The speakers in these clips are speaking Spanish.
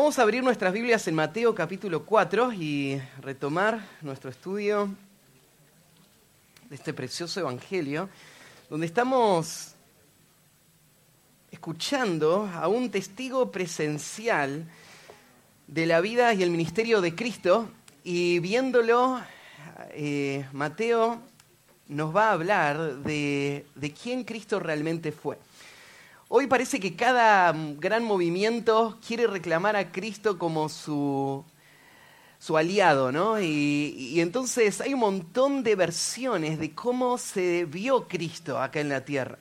Vamos a abrir nuestras Biblias en Mateo capítulo 4 y retomar nuestro estudio de este precioso Evangelio, donde estamos escuchando a un testigo presencial de la vida y el ministerio de Cristo y viéndolo, eh, Mateo nos va a hablar de, de quién Cristo realmente fue. Hoy parece que cada gran movimiento quiere reclamar a Cristo como su, su aliado, ¿no? Y, y, entonces hay un montón de versiones de cómo se vio Cristo acá en la tierra.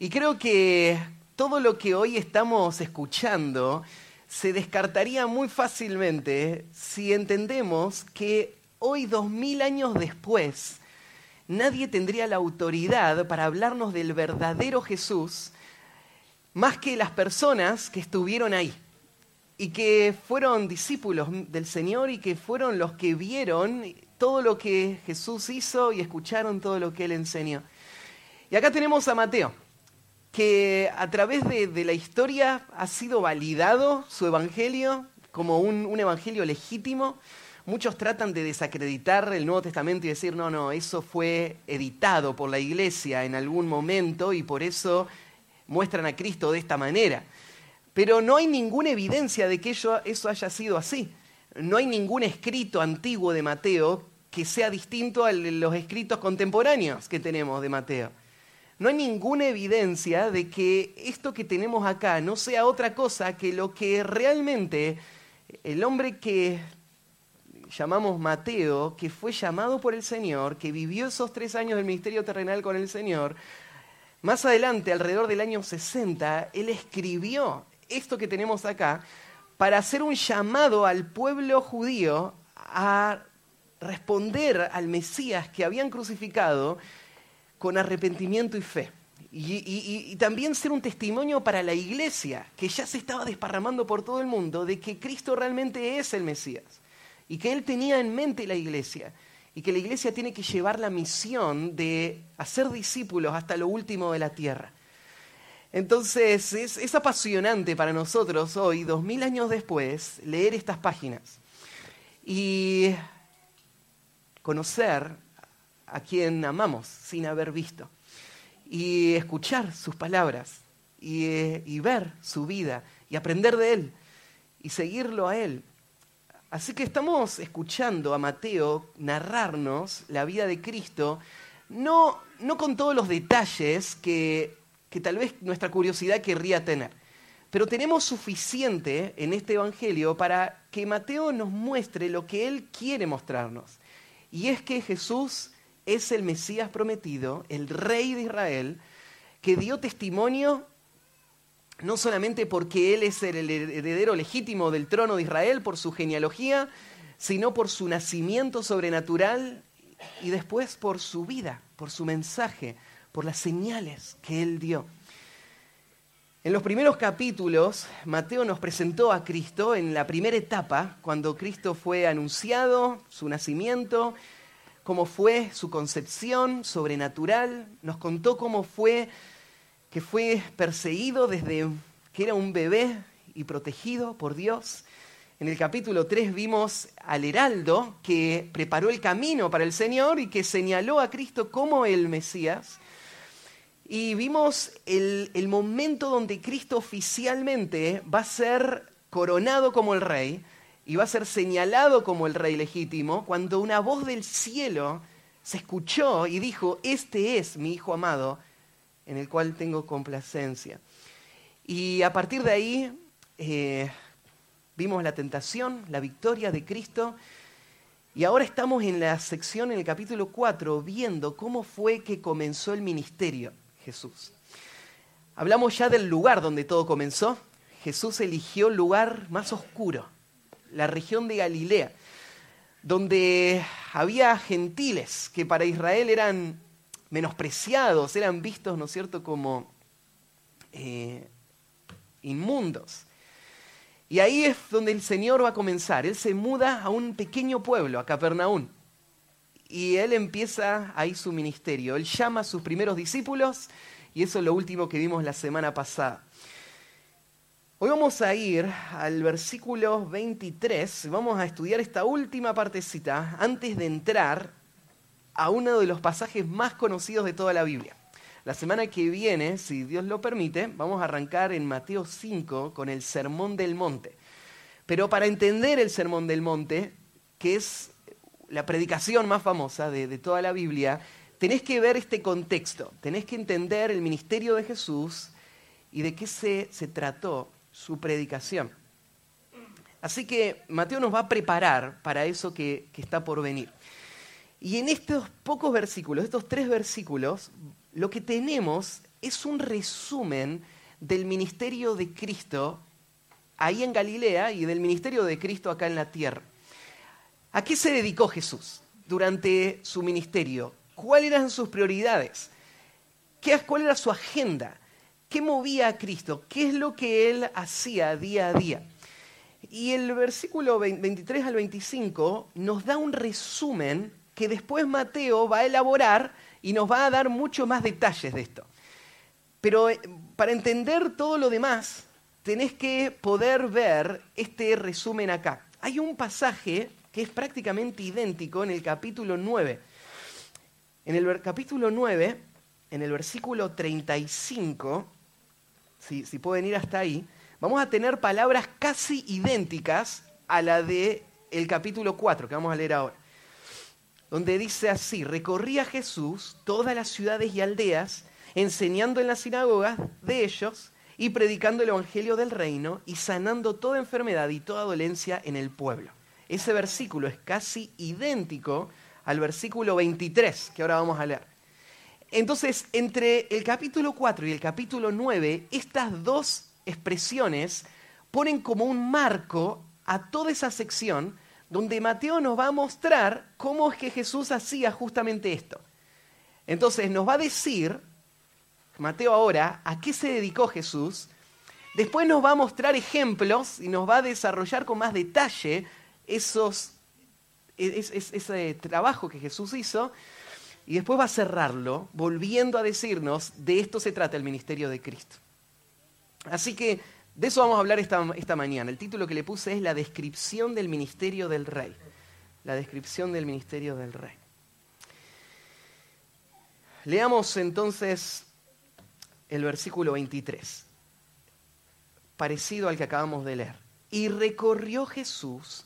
Y creo que todo lo que hoy estamos escuchando se descartaría muy fácilmente si entendemos que hoy, dos mil años después, nadie tendría la autoridad para hablarnos del verdadero Jesús más que las personas que estuvieron ahí y que fueron discípulos del Señor y que fueron los que vieron todo lo que Jesús hizo y escucharon todo lo que Él enseñó. Y acá tenemos a Mateo, que a través de, la historia ha sido validado su evangelio como un, evangelio legítimo, Muchos tratan de desacreditar el Nuevo Testamento y decir, no, no, eso fue editado por la iglesia en algún momento y por eso muestran a Cristo de esta manera. Pero no hay ninguna evidencia de que eso, haya sido así. No hay ningún escrito antiguo de Mateo que sea distinto a los escritos contemporáneos que tenemos de Mateo. No hay ninguna evidencia de que esto que tenemos acá no sea otra cosa que lo que realmente el hombre que llamamos Mateo, que fue llamado por el Señor, que vivió esos tres años del ministerio terrenal con el Señor, más adelante, alrededor del año 60, él escribió esto que tenemos acá para hacer un llamado al pueblo judío a responder al Mesías que habían crucificado con arrepentimiento y fe. Y, y, también ser un testimonio para la iglesia, que ya se estaba desparramando por todo el mundo, de que Cristo realmente es el Mesías y que él tenía en mente la iglesia y que la iglesia tiene que llevar la misión de hacer discípulos hasta lo último de la tierra. Entonces es, apasionante para nosotros hoy, dos mil años después, leer estas páginas y conocer a quien amamos sin haber visto y escuchar sus palabras y, y ver su vida y aprender de él y seguirlo a él Así que estamos escuchando a Mateo narrarnos la vida de Cristo, no, no con todos los detalles que, que tal vez nuestra curiosidad querría tener, pero tenemos suficiente en este Evangelio para que Mateo nos muestre lo que él quiere mostrarnos. Y es que Jesús es el Mesías prometido, el Rey de Israel, que dio testimonio no solamente porque Él es el heredero legítimo del trono de Israel por su genealogía, sino por su nacimiento sobrenatural y después por su vida, por su mensaje, por las señales que Él dio. En los primeros capítulos, Mateo nos presentó a Cristo en la primera etapa, cuando Cristo fue anunciado, su nacimiento, cómo fue su concepción sobrenatural, nos contó cómo fue que fue perseguido desde que era un bebé y protegido por Dios. En el capítulo 3 vimos al heraldo que preparó el camino para el Señor y que señaló a Cristo como el Mesías. Y vimos el, el momento donde Cristo oficialmente va a ser coronado como el rey y va a ser señalado como el rey legítimo, cuando una voz del cielo se escuchó y dijo, este es mi Hijo amado, en el cual tengo complacencia. Y a partir de ahí eh, vimos la tentación, la victoria de Cristo, y ahora estamos en la sección, en el capítulo 4, viendo cómo fue que comenzó el ministerio Jesús. Hablamos ya del lugar donde todo comenzó. Jesús eligió el lugar más oscuro, la región de Galilea, donde había gentiles que para Israel eran menospreciados, eran vistos, ¿no es cierto?, como eh, inmundos. Y ahí es donde el Señor va a comenzar. Él se muda a un pequeño pueblo, a Capernaum. Y él empieza ahí su ministerio. Él llama a sus primeros discípulos y eso es lo último que vimos la semana pasada. Hoy vamos a ir al versículo 23, vamos a estudiar esta última partecita antes de entrar a uno de los pasajes más conocidos de toda la Biblia. La semana que viene, si Dios lo permite, vamos a arrancar en Mateo 5 con el Sermón del Monte. Pero para entender el Sermón del Monte, que es la predicación más famosa de, toda la Biblia, tenés que ver este contexto, tenés que entender el ministerio de Jesús y de qué se trató su predicación. Así que Mateo nos va a preparar para eso que, está por venir. Y en estos pocos versículos, estos tres versículos, lo que tenemos es un resumen del ministerio de Cristo ahí en Galilea y del ministerio de Cristo acá en la tierra. ¿A qué se dedicó Jesús durante su ministerio? ¿Cuáles eran sus prioridades? ¿Qué, ¿Cuál era su agenda? ¿Qué movía a Cristo? ¿Qué es lo que él hacía día a día? Y el versículo 23 al 25 nos da un resumen que después Mateo va a elaborar y nos va a dar mucho más detalles de esto. Pero eh, para entender todo lo demás, tenés que poder ver este resumen acá. Hay un pasaje que es prácticamente idéntico en el capítulo 9. En el capítulo 9, en el versículo 35, si, pueden ir hasta ahí, vamos a tener palabras casi idénticas a la de el capítulo 4 que vamos a leer ahora. Donde dice así, recorría Jesús todas las ciudades y aldeas, enseñando en las sinagogas de ellos y predicando el Evangelio del reino y sanando toda enfermedad y toda dolencia en el pueblo. Ese versículo es casi idéntico al versículo 23 que ahora vamos a leer. Entonces, entre el capítulo 4 y el capítulo 9, estas dos expresiones ponen como un marco a toda esa sección donde Mateo nos va a mostrar cómo es que Jesús hacía justamente esto. Entonces nos va a decir, Mateo ahora, a qué se dedicó Jesús. Después nos va a mostrar ejemplos y nos va a desarrollar con más detalle esos, ese trabajo que Jesús hizo. Y después va a cerrarlo volviendo a decirnos, de esto se trata el ministerio de Cristo. Así que de eso vamos a hablar esta, mañana. El título que le puse es La descripción del ministerio del rey. La descripción del ministerio del rey. Leamos entonces el versículo 23, parecido al que acabamos de leer. Y recorrió Jesús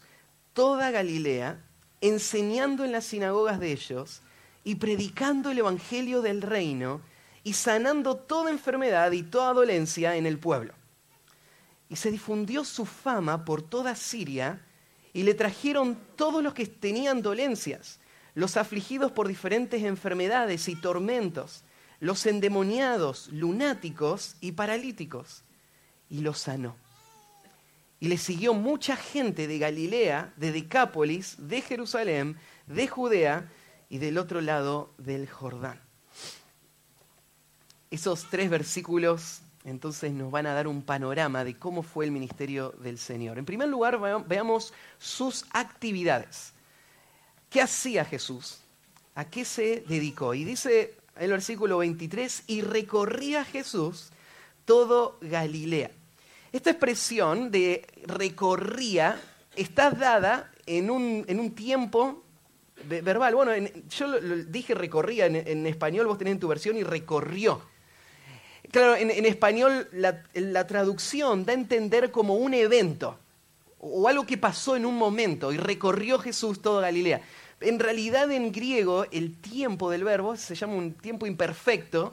toda Galilea, enseñando en las sinagogas de ellos y predicando el Evangelio del reino y sanando toda enfermedad y toda dolencia en el pueblo. Y se difundió su fama por toda Siria y le trajeron todos los que tenían dolencias, los afligidos por diferentes enfermedades y tormentos, los endemoniados, lunáticos y paralíticos, y los sanó. Y le siguió mucha gente de Galilea, de Decápolis, de Jerusalén, de Judea, y del otro lado del Jordán. Esos tres versículos entonces nos van a dar un panorama de cómo fue el ministerio del Señor. En primer lugar, veamos sus actividades. ¿Qué hacía Jesús? ¿A qué se dedicó? Y dice el versículo 23, y recorría Jesús todo Galilea. Esta expresión de recorría está dada en un, en un tiempo verbal. Bueno, yo dije recorría en, español, vos tenés en tu versión y recorrió. Claro, en, español la, traducción da a entender como un evento o algo que pasó en un momento y recorrió Jesús toda Galilea. En realidad en griego el tiempo del verbo se llama un tiempo imperfecto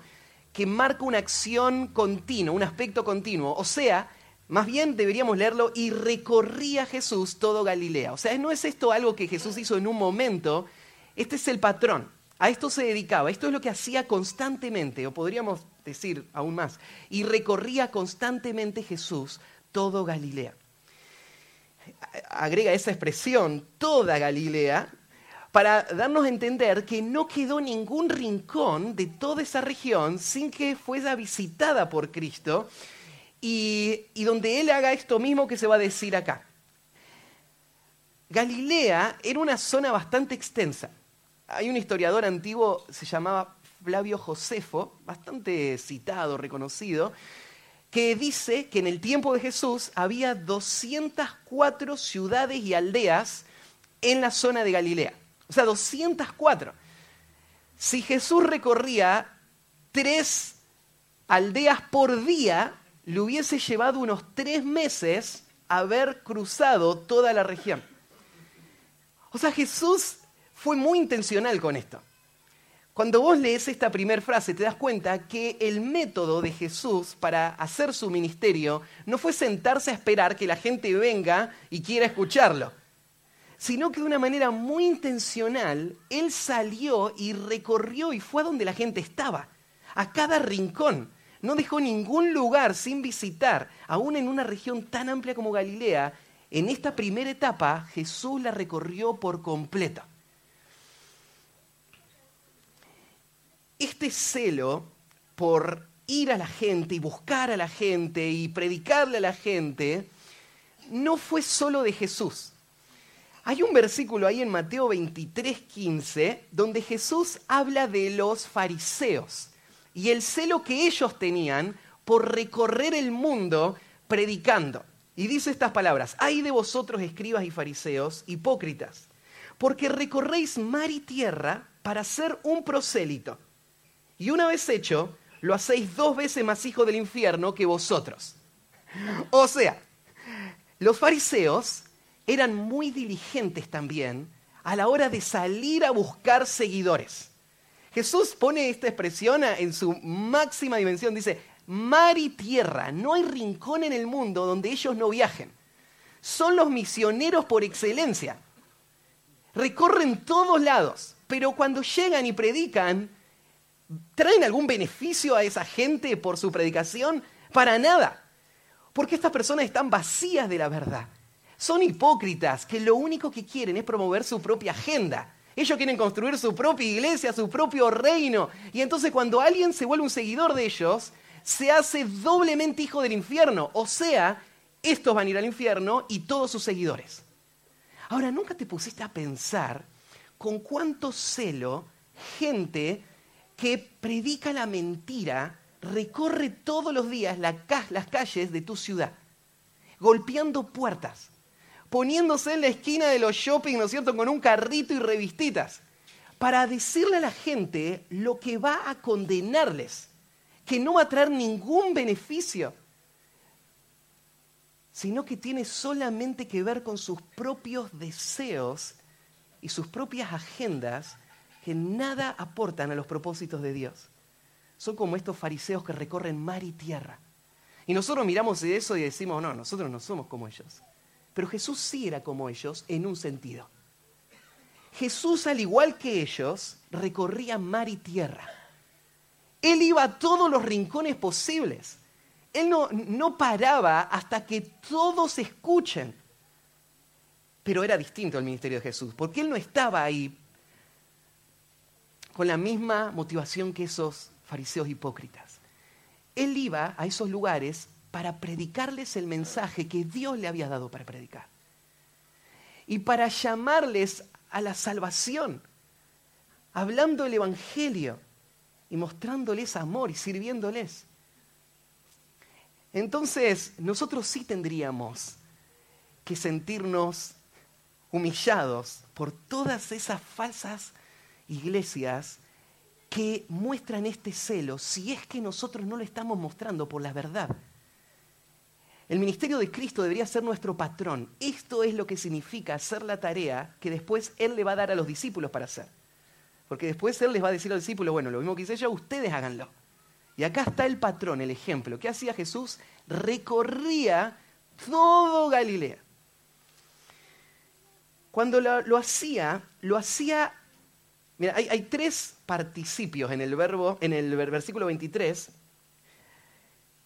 que marca una acción continua, un aspecto continuo. O sea, más bien deberíamos leerlo y recorría Jesús todo Galilea. O sea, no es esto algo que Jesús hizo en un momento, este es el patrón. A esto se dedicaba, esto es lo que hacía constantemente, o podríamos decir aún más, y recorría constantemente Jesús todo Galilea. Agrega esa expresión, toda Galilea, para darnos a entender que no quedó ningún rincón de toda esa región sin que fuera visitada por Cristo y, donde él haga esto mismo que se va a decir acá. Galilea era una zona bastante extensa. Hay un historiador antiguo, se llamaba Flavio Josefo, bastante citado, reconocido, que dice que en el tiempo de Jesús había 204 ciudades y aldeas en la zona de Galilea. O sea, 204. Si Jesús recorría tres aldeas por día, le hubiese llevado unos tres meses haber cruzado toda la región. O sea, Jesús fue muy intencional con esto. Cuando vos lees esta primera frase, te das cuenta que el método de Jesús para hacer su ministerio no fue sentarse a esperar que la gente venga y quiera escucharlo, sino que de una manera muy intencional, Él salió y recorrió y fue a donde la gente estaba, a cada rincón. No dejó ningún lugar sin visitar, aún en una región tan amplia como Galilea. En esta primera etapa, Jesús la recorrió por completo. Este celo por ir a la gente y buscar a la gente y predicarle a la gente, no fue solo de Jesús. Hay un versículo ahí en Mateo 23, 15, donde Jesús habla de los fariseos y el celo que ellos tenían por recorrer el mundo predicando. Y dice estas palabras, hay de vosotros escribas y fariseos, hipócritas, porque recorréis mar y tierra para ser un prosélito y una vez hecho, lo hacéis dos veces más hijo del infierno que vosotros. O sea, los fariseos eran muy diligentes también a la hora de salir a buscar seguidores. Jesús pone esta expresión en su máxima dimensión, dice, mar y tierra, no hay rincón en el mundo donde ellos no viajen. Son los misioneros por excelencia. Recorren todos lados, pero cuando llegan y predican, ¿Traen algún beneficio a esa gente por su predicación? Para nada. Porque estas personas están vacías de la verdad. Son hipócritas que lo único que quieren es promover su propia agenda. Ellos quieren construir su propia iglesia, su propio reino. Y entonces cuando alguien se vuelve un seguidor de ellos, se hace doblemente hijo del infierno. O sea, estos van a ir al infierno y todos sus seguidores. Ahora, ¿nunca te pusiste a pensar con cuánto celo gente que predica la mentira recorre todos los días las calles de tu ciudad, golpeando puertas, poniéndose en la esquina de los shopping, ¿no es cierto?, con un carrito y revistitas, para decirle a la gente lo que va a condenarles, que no va a traer ningún beneficio, sino que tiene solamente que ver con sus propios deseos y sus propias agendas que nada aportan a los propósitos de Dios. Son como estos fariseos que recorren mar y tierra. Y nosotros miramos eso y decimos, no, nosotros no somos como ellos. Pero Jesús sí era como ellos en un sentido. Jesús, al igual que ellos, recorría mar y tierra. Él iba a todos los rincones posibles. Él no, no paraba hasta que todos escuchen. Pero era distinto el ministerio de Jesús, porque Él no estaba ahí con la misma motivación que esos fariseos hipócritas. Él iba a esos lugares para predicarles el mensaje que Dios le había dado para predicar. Y para llamarles a la salvación, hablando el Evangelio y mostrándoles amor y sirviéndoles. Entonces, nosotros sí tendríamos que sentirnos humillados por todas esas falsas iglesias que muestran este celo si es que nosotros no lo estamos mostrando por la verdad. El ministerio de Cristo debería ser nuestro patrón. Esto es lo que significa hacer la tarea que después Él le va a dar a los discípulos para hacer. Porque después Él les va a decir a los discípulos, bueno, lo mismo que hice yo, ustedes háganlo. Y acá está el patrón, el ejemplo. ¿Qué hacía Jesús? Recorría todo Galilea. Cuando lo, lo hacía, lo hacía Mira, hay, tres participios en el verbo, en el versículo 23,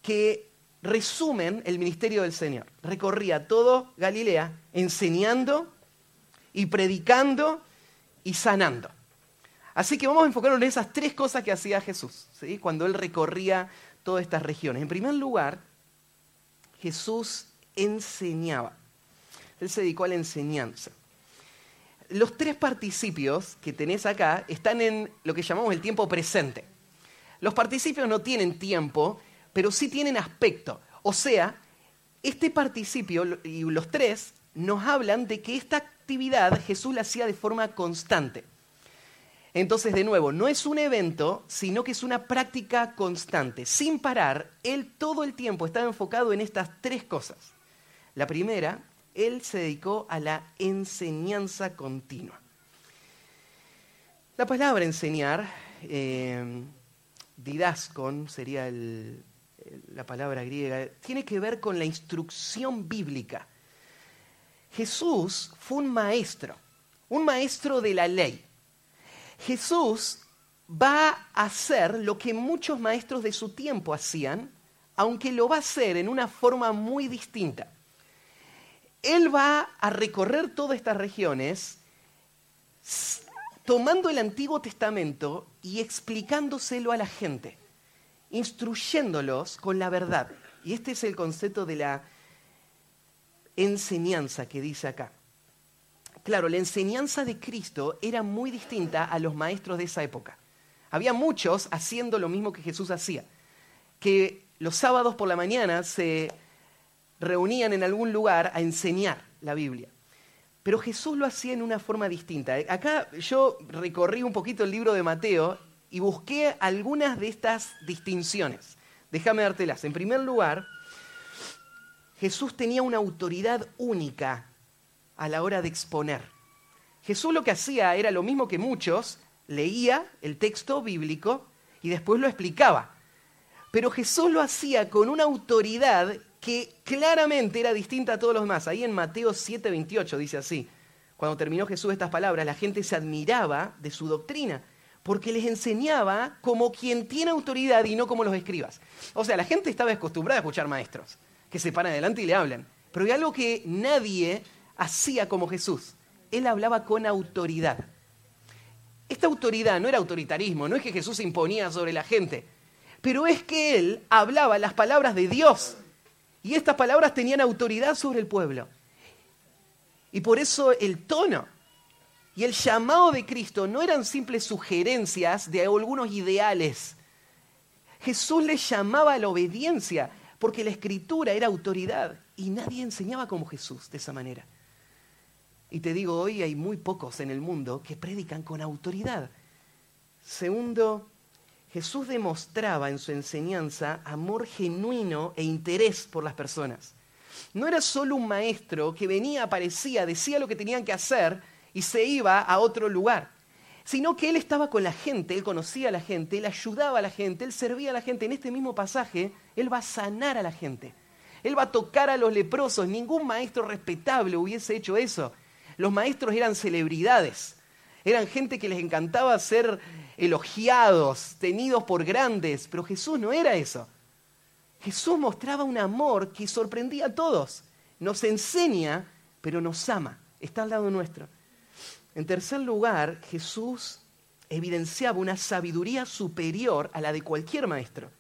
que resumen el ministerio del Señor. Recorría todo Galilea enseñando y predicando y sanando. Así que vamos a enfocarnos en esas tres cosas que hacía Jesús, ¿sí? cuando él recorría todas estas regiones. En primer lugar, Jesús enseñaba. Él se dedicó a la enseñanza los tres participios que tenés acá están en lo que llamamos el tiempo presente. Los participios no tienen tiempo, pero sí tienen aspecto. O sea, este participio y los tres nos hablan de que esta actividad Jesús la hacía de forma constante. Entonces, de nuevo, no es un evento, sino que es una práctica constante. Sin parar, Él todo el tiempo estaba enfocado en estas tres cosas. La primera, Él se dedicó a la enseñanza continua. La palabra enseñar, eh, didascon sería la palabra griega, tiene que ver con la instrucción bíblica. Jesús fue un maestro, un maestro de la ley. Jesús va a hacer lo que muchos maestros de su tiempo hacían, aunque lo va a hacer en una forma muy distinta. Él va a recorrer todas estas regiones tomando el Antiguo Testamento y explicándoselo a la gente, instruyéndolos con la verdad. Y este es el concepto de la enseñanza que dice acá. Claro, la enseñanza de Cristo era muy distinta a los maestros de esa época. Había muchos haciendo lo mismo que Jesús hacía, que los sábados por la mañana se reunían en algún lugar a enseñar la Biblia. Pero Jesús lo hacía en una forma distinta. Acá yo recorrí un poquito el libro de Mateo y busqué algunas de estas distinciones. Déjame dártelas. En primer lugar, Jesús tenía una autoridad única a la hora de exponer. Jesús lo que hacía era lo mismo que muchos, leía el texto bíblico y después lo explicaba. Pero Jesús lo hacía con una autoridad que claramente era distinta a todos los demás. Ahí en Mateo 7:28 dice así, cuando terminó Jesús estas palabras, la gente se admiraba de su doctrina, porque les enseñaba como quien tiene autoridad y no como los escribas. O sea, la gente estaba acostumbrada a escuchar maestros, que se paran adelante y le hablan. Pero hay algo que nadie hacía como Jesús. Él hablaba con autoridad. Esta autoridad no era autoritarismo, no es que Jesús se imponía sobre la gente, pero es que él hablaba las palabras de Dios y estas palabras tenían autoridad sobre el pueblo. Y por eso el tono y el llamado de Cristo no eran simples sugerencias de algunos ideales. Jesús les llamaba a la obediencia porque la escritura era autoridad y nadie enseñaba como Jesús de esa manera. Y te digo, hoy hay muy pocos en el mundo que predican con autoridad. Segundo, Jesús demostraba en su enseñanza amor genuino e interés por las personas. No era solo un maestro que venía, aparecía, decía lo que tenían que hacer y se iba a otro lugar, sino que él estaba con la gente, él conocía a la gente, él ayudaba a la gente, él servía a la gente. En este mismo pasaje, él va a sanar a la gente. Él va a tocar a los leprosos. Ningún maestro respetable hubiese hecho eso. Los maestros eran celebridades, eran gente que les encantaba ser elogiados, tenidos por grandes, pero Jesús no era eso. Jesús mostraba un amor que sorprendía a todos. Nos enseña, pero nos ama. Está al lado nuestro. En tercer lugar, Jesús evidenciaba una sabiduría superior a la de cualquier maestro.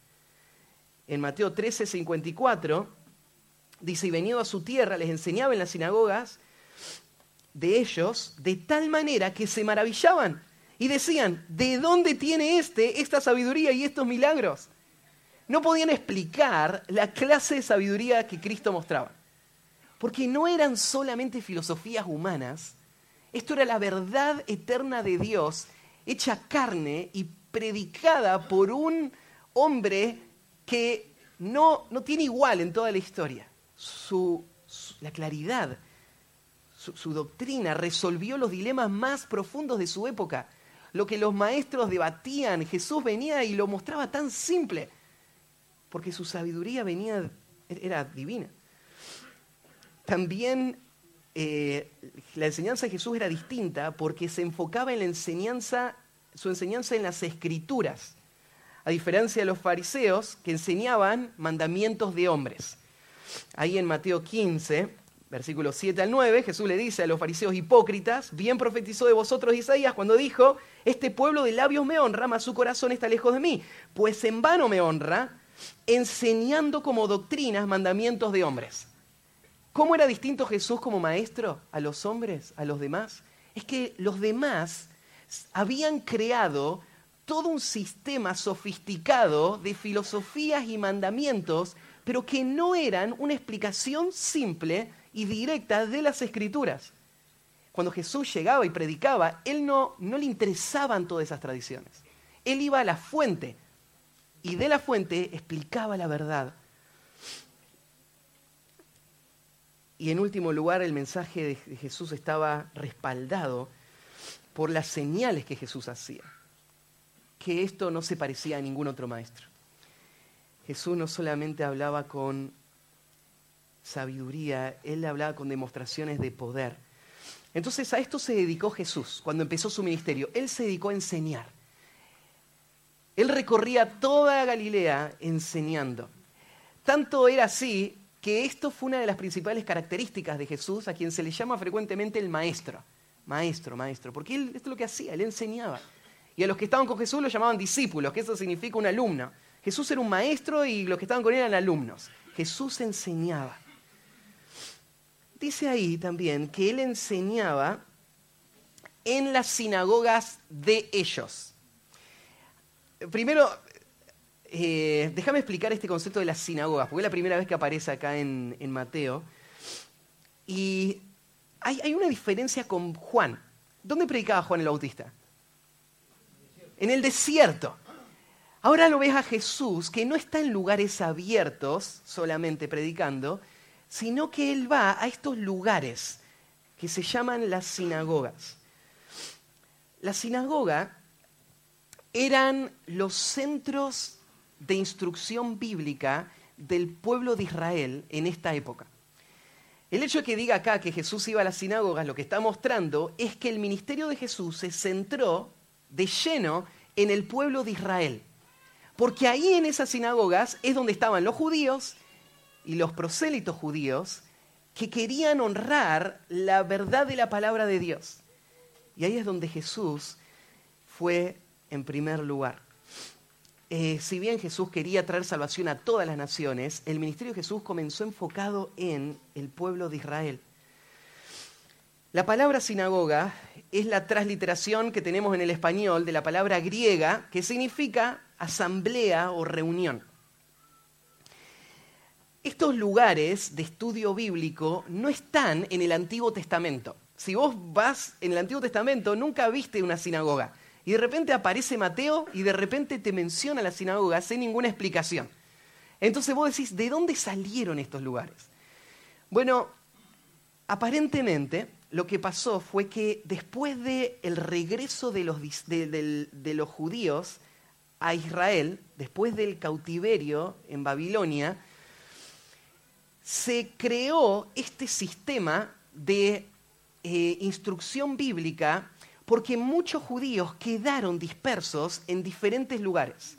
En Mateo 13, 54, dice, y venido a su tierra, les enseñaba en las sinagogas de ellos de tal manera que se maravillaban y decían, ¿de dónde tiene este esta sabiduría y estos milagros? No podían explicar la clase de sabiduría que Cristo mostraba. Porque no eran solamente filosofías humanas, esto era la verdad eterna de Dios, hecha carne y predicada por un hombre que no, no tiene igual en toda la historia. Su, la claridad su, doctrina resolvió los dilemas más profundos de su época. Lo que los maestros debatían, Jesús venía y lo mostraba tan simple, porque su sabiduría venía, era divina. También eh, la enseñanza de Jesús era distinta porque se enfocaba en la enseñanza, su enseñanza en las escrituras, a diferencia de los fariseos que enseñaban mandamientos de hombres. Ahí en Mateo 15, versículos 7 al 9, Jesús le dice a los fariseos hipócritas, bien profetizó de vosotros Isaías cuando dijo, este pueblo de labios me honra, mas su corazón está lejos de mí, pues en vano me honra, enseñando como doctrinas mandamientos de hombres. ¿Cómo era distinto Jesús como maestro a los hombres, a los demás? Es que los demás habían creado todo un sistema sofisticado de filosofías y mandamientos, pero que no eran una explicación simple y directa de las escrituras. Cuando Jesús llegaba y predicaba, él no, no le interesaban todas esas tradiciones. Él iba a la fuente y de la fuente explicaba la verdad. Y en último lugar, el mensaje de Jesús estaba respaldado por las señales que Jesús hacía, que esto no se parecía a ningún otro maestro. Jesús no solamente hablaba con sabiduría, él hablaba con demostraciones de poder. Entonces a esto se dedicó Jesús cuando empezó su ministerio. Él se dedicó a enseñar. Él recorría toda Galilea enseñando. Tanto era así que esto fue una de las principales características de Jesús, a quien se le llama frecuentemente el maestro. Maestro, maestro, porque él, esto es lo que hacía, él enseñaba. Y a los que estaban con Jesús lo llamaban discípulos, que eso significa un alumno. Jesús era un maestro y los que estaban con él eran alumnos. Jesús enseñaba. Dice ahí también que él enseñaba en las sinagogas de ellos. Primero, eh, déjame explicar este concepto de las sinagogas, porque es la primera vez que aparece acá en, Mateo. Y hay, una diferencia con Juan. ¿Dónde predicaba Juan el Bautista? En el desierto. Ahora lo ves a Jesús que no está en lugares abiertos solamente predicando, sino que él va a estos lugares que se llaman las sinagogas. La sinagoga eran los centros de instrucción bíblica del pueblo de Israel en esta época. El hecho de que diga acá que Jesús iba a las sinagogas, lo que está mostrando es que el ministerio de Jesús se centró de lleno en el pueblo de Israel. Porque ahí en esas sinagogas es donde estaban los judíos y los prosélitos judíos que querían honrar la verdad de la palabra de Dios. Y ahí es donde Jesús fue en primer lugar. Eh, si bien Jesús quería traer salvación a todas las naciones, el ministerio de Jesús comenzó enfocado en el pueblo de Israel. La palabra sinagoga es la transliteración que tenemos en el español de la palabra griega que significa asamblea o reunión. Estos lugares de estudio bíblico no están en el Antiguo Testamento. Si vos vas en el Antiguo Testamento, nunca viste una sinagoga. Y de repente aparece Mateo y de repente te menciona la sinagoga sin ninguna explicación. Entonces vos decís, ¿de dónde salieron estos lugares? Bueno, aparentemente lo que pasó fue que después del el regreso de los, de los judíos a Israel, después del cautiverio en Babilonia, se creó este sistema de eh, instrucción bíblica porque muchos judíos quedaron dispersos en diferentes lugares.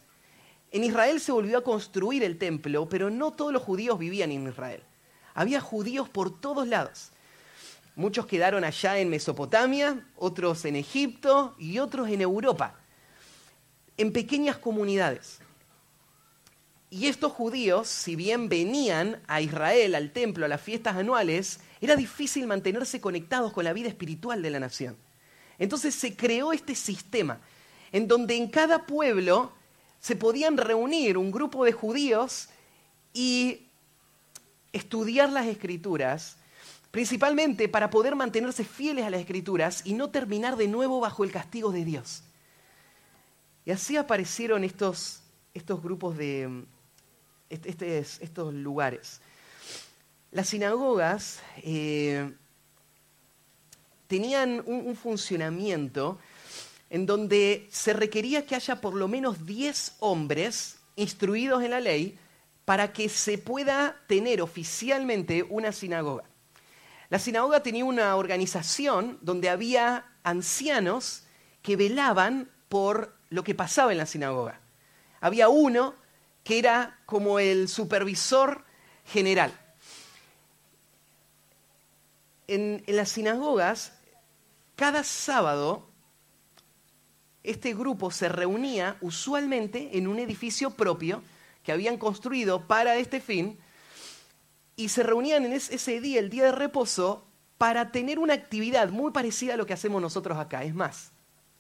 En Israel se volvió a construir el templo, pero no todos los judíos vivían en Israel. Había judíos por todos lados. Muchos quedaron allá en Mesopotamia, otros en Egipto y otros en Europa, en pequeñas comunidades. Y estos judíos, si bien venían a Israel, al templo, a las fiestas anuales, era difícil mantenerse conectados con la vida espiritual de la nación. Entonces se creó este sistema en donde en cada pueblo se podían reunir un grupo de judíos y estudiar las escrituras, principalmente para poder mantenerse fieles a las escrituras y no terminar de nuevo bajo el castigo de Dios. Y así aparecieron estos, estos grupos de este, estos lugares. Las sinagogas eh, tenían un, funcionamiento en donde se requería que haya por lo menos 10 hombres instruidos en la ley para que se pueda tener oficialmente una sinagoga. La sinagoga tenía una organización donde había ancianos que velaban por lo que pasaba en la sinagoga. Había uno que era como el supervisor general. En, las sinagogas cada sábado este grupo se reunía usualmente en un edificio propio que habían construido para este fin y se reunían en ese día, el día de reposo, para tener una actividad muy parecida a lo que hacemos nosotros acá. Es más,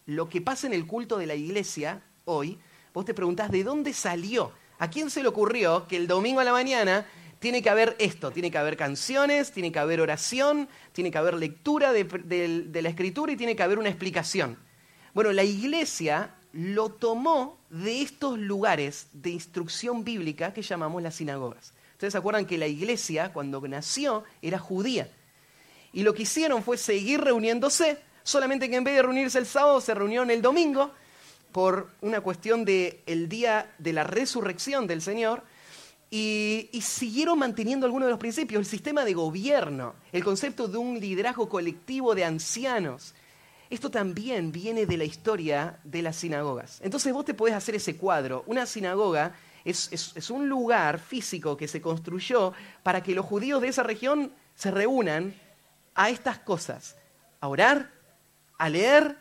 lo que pasa en el culto de la iglesia hoy, vos te preguntás de dónde salió. ¿A quién se le ocurrió que el domingo a la mañana tiene que haber esto? Tiene que haber canciones, tiene que haber oración, tiene que haber lectura de, la escritura y tiene que haber una explicación. Bueno, la iglesia lo tomó de estos lugares de instrucción bíblica que llamamos las sinagogas. Ustedes se acuerdan que la iglesia, cuando nació, era judía. Y lo que hicieron fue seguir reuniéndose, solamente que en vez de reunirse el sábado, se reunieron el domingo por una cuestión del el día de la resurrección del Señor. Y, siguieron manteniendo algunos de los principios, el sistema de gobierno, el concepto de un liderazgo colectivo de ancianos, esto también viene de la historia de las sinagogas. Entonces vos te podés hacer ese cuadro. Una sinagoga es, un lugar físico que se construyó para que los judíos de esa región se reúnan a estas cosas, a orar, a leer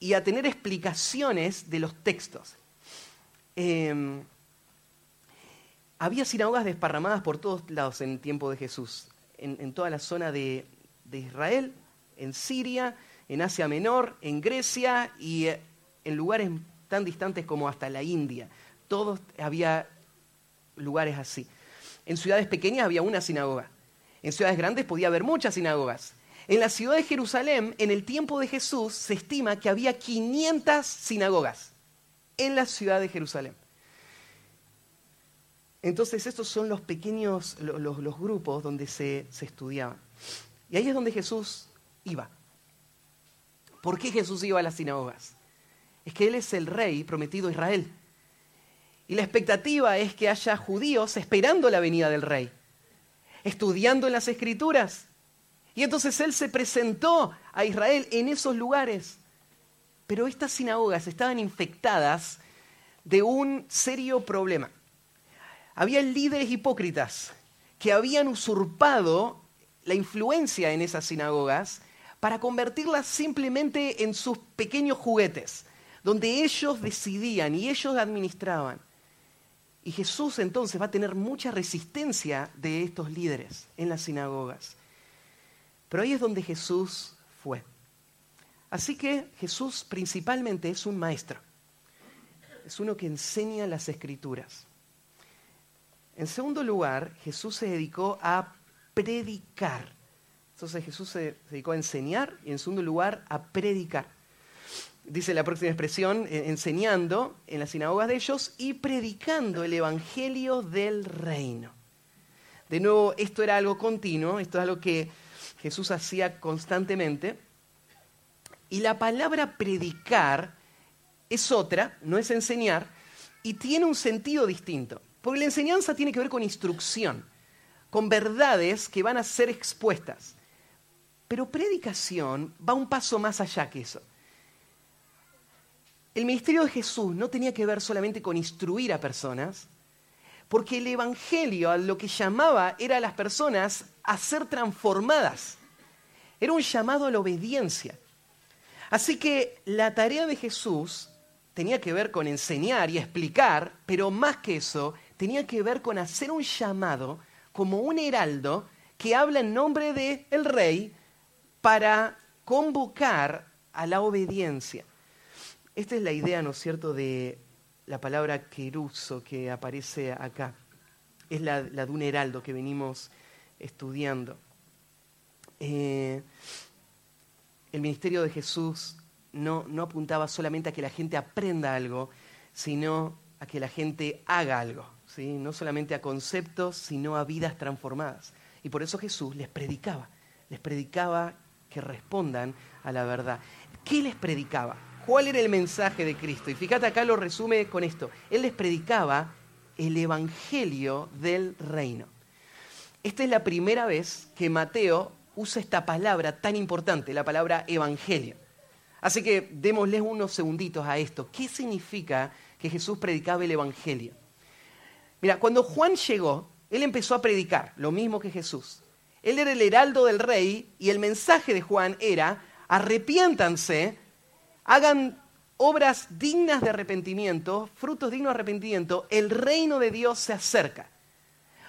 y a tener explicaciones de los textos. Em, había sinagogas desparramadas por todos lados en el tiempo de Jesús, en, toda la zona de, de Israel, en Siria, en Asia Menor, en Grecia y eh, en lugares tan distantes como hasta la India. Todos había lugares así. En ciudades pequeñas había una sinagoga. En ciudades grandes podía haber muchas sinagogas. En la ciudad de Jerusalén, en el tiempo de Jesús, se estima que había 500 sinagogas en la ciudad de Jerusalén. Entonces estos son los pequeños, los, grupos donde se, se estudiaban. Y ahí es donde Jesús iba. ¿Por qué Jesús iba a las sinagogas? Es que Él es el rey prometido a Israel. Y la expectativa es que haya judíos esperando la venida del rey, estudiando en las escrituras. Y entonces Él se presentó a Israel en esos lugares. Pero estas sinagogas estaban infectadas de un serio problema. Había líderes hipócritas que habían usurpado la influencia en esas sinagogas para convertirlas simplemente en sus pequeños juguetes, donde ellos decidían y ellos administraban. Y Jesús entonces va a tener mucha resistencia de estos líderes en las sinagogas. Pero ahí es donde Jesús fue. Así que Jesús principalmente es un maestro. Es uno que enseña las escrituras. En segundo lugar, Jesús se dedicó a predicar. Entonces Jesús se dedicó a enseñar y en segundo lugar a predicar. Dice la próxima expresión, eh, enseñando en las sinagogas de ellos y predicando el Evangelio del reino. De nuevo, esto era algo continuo, esto es algo que Jesús hacía constantemente. Y la palabra predicar es otra, no es enseñar, y tiene un sentido distinto. Porque la enseñanza tiene que ver con instrucción, con verdades que van a ser expuestas. Pero predicación va un paso más allá que eso. El ministerio de Jesús no tenía que ver solamente con instruir a personas, porque el Evangelio lo que llamaba era a las personas a ser transformadas. Era un llamado a la obediencia. Así que la tarea de Jesús tenía que ver con enseñar y explicar, pero más que eso, tenía que ver con hacer un llamado como un heraldo que habla en nombre del el rey para convocar a la obediencia. Esta es la idea, ¿no es cierto?, de la palabra queruso que aparece acá. Es la, de un heraldo que venimos estudiando. Eh, el ministerio de Jesús no, apuntaba solamente a que la gente aprenda algo, sino a que la gente haga algo. No solamente a conceptos, sino a vidas transformadas. Y por eso Jesús les predicaba. Les predicaba que respondan a la verdad. ¿Qué les predicaba? ¿Cuál era el mensaje de Cristo? Y fíjate acá lo resume con esto. Él les predicaba el Evangelio del reino. Esta es la primera vez que Mateo usa esta palabra tan importante, la palabra Evangelio. Así que démosle unos segunditos a esto. ¿Qué significa que Jesús predicaba el Evangelio? Mira, cuando Juan llegó, él empezó a predicar lo mismo que Jesús. Él era el heraldo del rey y el mensaje de Juan era, arrepiéntanse, hagan obras dignas de arrepentimiento, frutos dignos de arrepentimiento, el reino de Dios se acerca.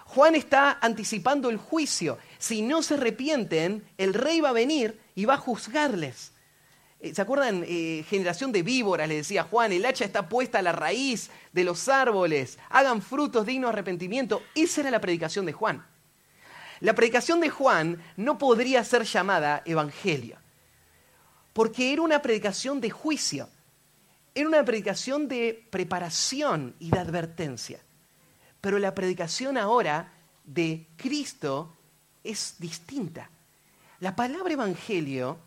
Juan está anticipando el juicio. Si no se arrepienten, el rey va a venir y va a juzgarles. Eh, ¿Se acuerdan? Eh, generación de víboras, le decía Juan, el hacha está puesta a la raíz de los árboles, hagan frutos dignos de arrepentimiento. Esa era la predicación de Juan. La predicación de Juan no podría ser llamada evangelio, porque era una predicación de juicio, era una predicación de preparación y de advertencia. Pero la predicación ahora de Cristo es distinta. La palabra evangelio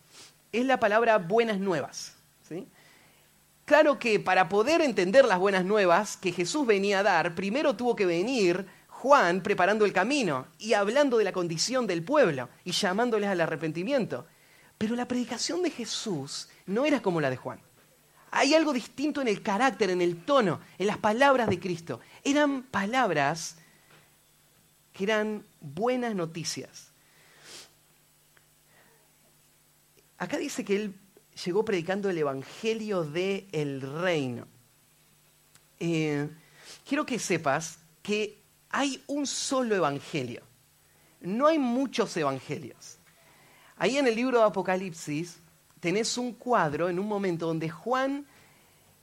es la palabra buenas nuevas. ¿sí? Claro que para poder entender las buenas nuevas que Jesús venía a dar, primero tuvo que venir Juan preparando el camino y hablando de la condición del pueblo y llamándoles al arrepentimiento. Pero la predicación de Jesús no era como la de Juan. Hay algo distinto en el carácter, en el tono, en las palabras de Cristo. Eran palabras que eran buenas noticias. Acá dice que él llegó predicando el Evangelio del el reino. Eh, quiero que sepas que hay un solo Evangelio. No hay muchos Evangelios. Ahí en el libro de Apocalipsis tenés un cuadro en un momento donde Juan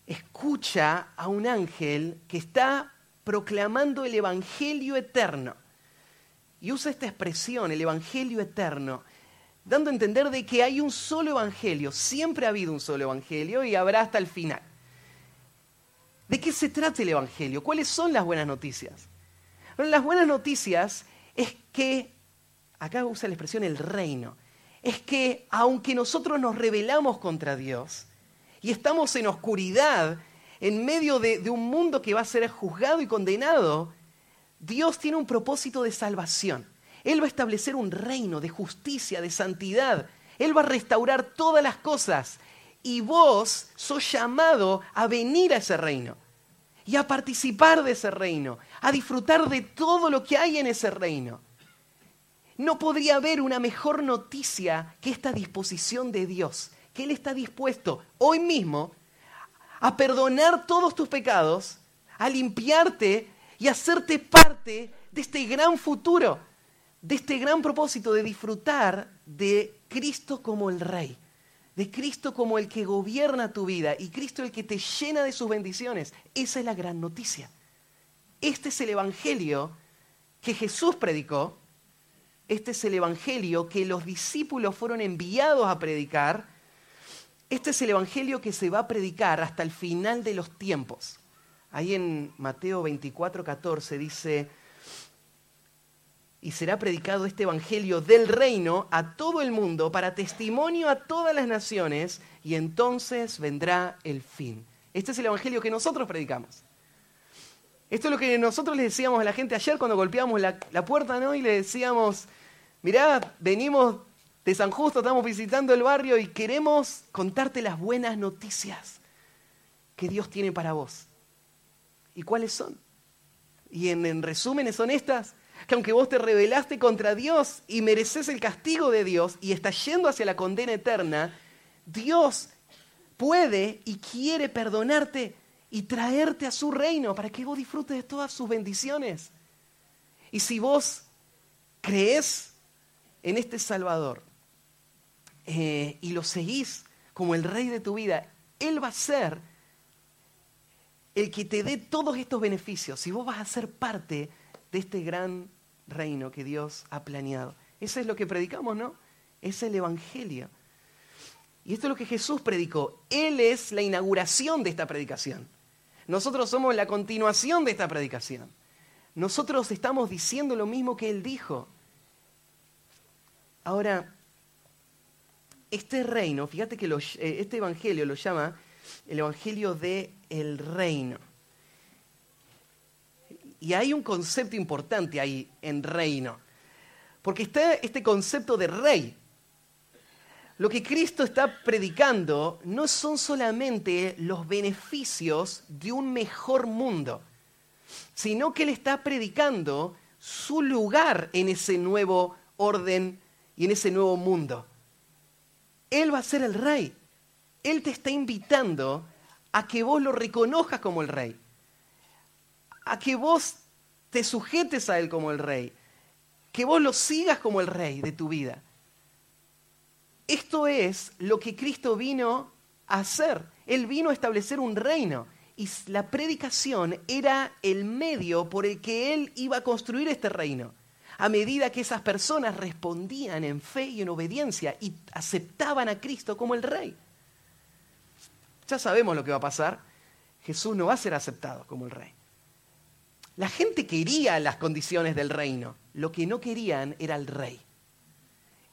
escucha a un ángel que está proclamando el Evangelio eterno. Y usa esta expresión, el Evangelio eterno dando a entender de que hay un solo evangelio, siempre ha habido un solo evangelio y habrá hasta el final. ¿De qué se trata el evangelio? ¿Cuáles son las buenas noticias? las buenas noticias es que, acá usa la expresión el reino, es que aunque nosotros nos rebelamos contra Dios y estamos en oscuridad, en medio de, un mundo que va a ser juzgado y condenado, Dios tiene un propósito de salvación. Él va a establecer un reino de justicia, de santidad. Él va a restaurar todas las cosas. Y vos sos llamado a venir a ese reino y a participar de ese reino, a disfrutar de todo lo que hay en ese reino. No podría haber una mejor noticia que esta disposición de Dios, que Él está dispuesto hoy mismo a perdonar todos tus pecados, a limpiarte y a hacerte parte de este gran futuro de este gran propósito de disfrutar de Cristo como el Rey, de Cristo como el que gobierna tu vida y Cristo el que te llena de sus bendiciones. Esa es la gran noticia. Este es el Evangelio que Jesús predicó, este es el Evangelio que los discípulos fueron enviados a predicar, este es el Evangelio que se va a predicar hasta el final de los tiempos. Ahí en Mateo 24, 14 dice, y será predicado este Evangelio del reino a todo el mundo para testimonio a todas las naciones y entonces vendrá el fin. Este es el Evangelio que nosotros predicamos. Esto es lo que nosotros le decíamos a la gente ayer cuando golpeamos la, puerta ¿no? y le decíamos, mirá, venimos de San Justo, estamos visitando el barrio y queremos contarte las buenas noticias que Dios tiene para vos. ¿Y cuáles son? Y en, en resúmenes son estas que aunque vos te rebelaste contra Dios y mereces el castigo de Dios y estás yendo hacia la condena eterna, Dios puede y quiere perdonarte y traerte a su reino para que vos disfrutes de todas sus bendiciones. Y si vos crees en este Salvador eh, y lo seguís como el rey de tu vida, Él va a ser el que te dé todos estos beneficios y vos vas a ser parte de este gran reino que Dios ha planeado. Eso es lo que predicamos, ¿no? Es el Evangelio. Y esto es lo que Jesús predicó. Él es la inauguración de esta predicación. Nosotros somos la continuación de esta predicación. Nosotros estamos diciendo lo mismo que Él dijo. Ahora, este reino, fíjate que eh, este Evangelio lo llama el Evangelio del el reino. Y hay un concepto importante ahí en reino. Porque está este concepto de rey. Lo que Cristo está predicando no son solamente los beneficios de un mejor mundo, sino que Él está predicando su lugar en ese nuevo orden y en ese nuevo mundo. Él va a ser el rey. Él te está invitando a que vos lo reconozcas como el rey a que vos te sujetes a Él como el rey, que vos lo sigas como el rey de tu vida. Esto es lo que Cristo vino a hacer. Él vino a establecer un reino y la predicación era el medio por el que Él iba a construir este reino. A medida que esas personas respondían en fe y en obediencia y aceptaban a Cristo como el rey. Ya sabemos lo que va a pasar. Jesús no va a ser aceptado como el rey. La gente quería las condiciones del reino. Lo que no querían era el rey.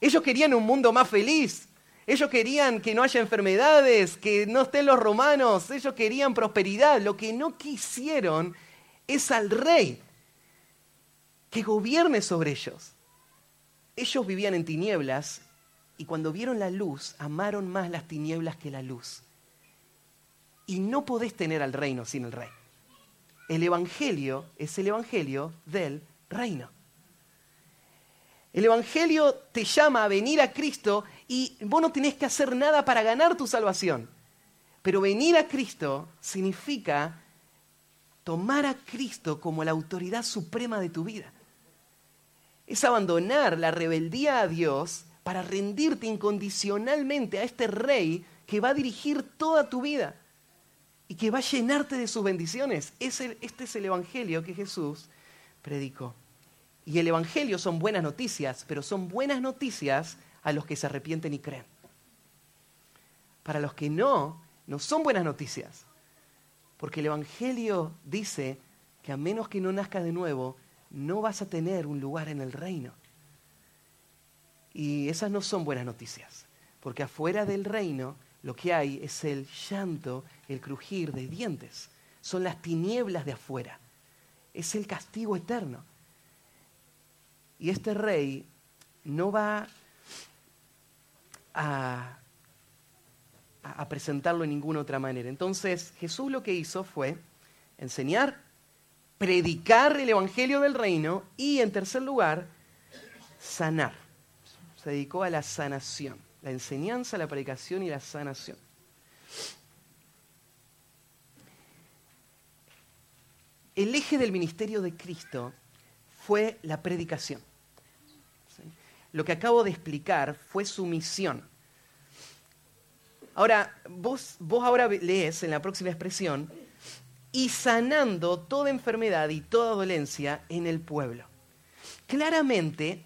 Ellos querían un mundo más feliz. Ellos querían que no haya enfermedades, que no estén los romanos. Ellos querían prosperidad. Lo que no quisieron es al rey que gobierne sobre ellos. Ellos vivían en tinieblas y cuando vieron la luz amaron más las tinieblas que la luz. Y no podés tener al reino sin el rey. El Evangelio es el Evangelio del reino. El Evangelio te llama a venir a Cristo y vos no tenés que hacer nada para ganar tu salvación. Pero venir a Cristo significa tomar a Cristo como la autoridad suprema de tu vida. Es abandonar la rebeldía a Dios para rendirte incondicionalmente a este rey que va a dirigir toda tu vida y que va a llenarte de sus bendiciones. este es el Evangelio que Jesús predicó. Y el Evangelio son buenas noticias, pero son buenas noticias a los que se arrepienten y creen. Para los que no, no son buenas noticias. Porque el Evangelio dice que a menos que no nazcas de nuevo, no vas a tener un lugar en el reino. Y esas no son buenas noticias. Porque afuera del reino lo que hay es el llanto, el crujir de dientes. Son las tinieblas de afuera. Es el castigo eterno. Y este rey no va a, presentarlo de ninguna otra manera. Entonces Jesús lo que hizo fue enseñar, predicar el Evangelio del reino y en tercer lugar, sanar. Se dedicó a la sanación, la enseñanza, la predicación y la sanación. El eje del ministerio de Cristo fue la predicación. Lo que acabo de explicar fue su misión. Ahora, vos, vos ahora lees en la próxima expresión, y sanando toda enfermedad y toda dolencia en el pueblo. Claramente,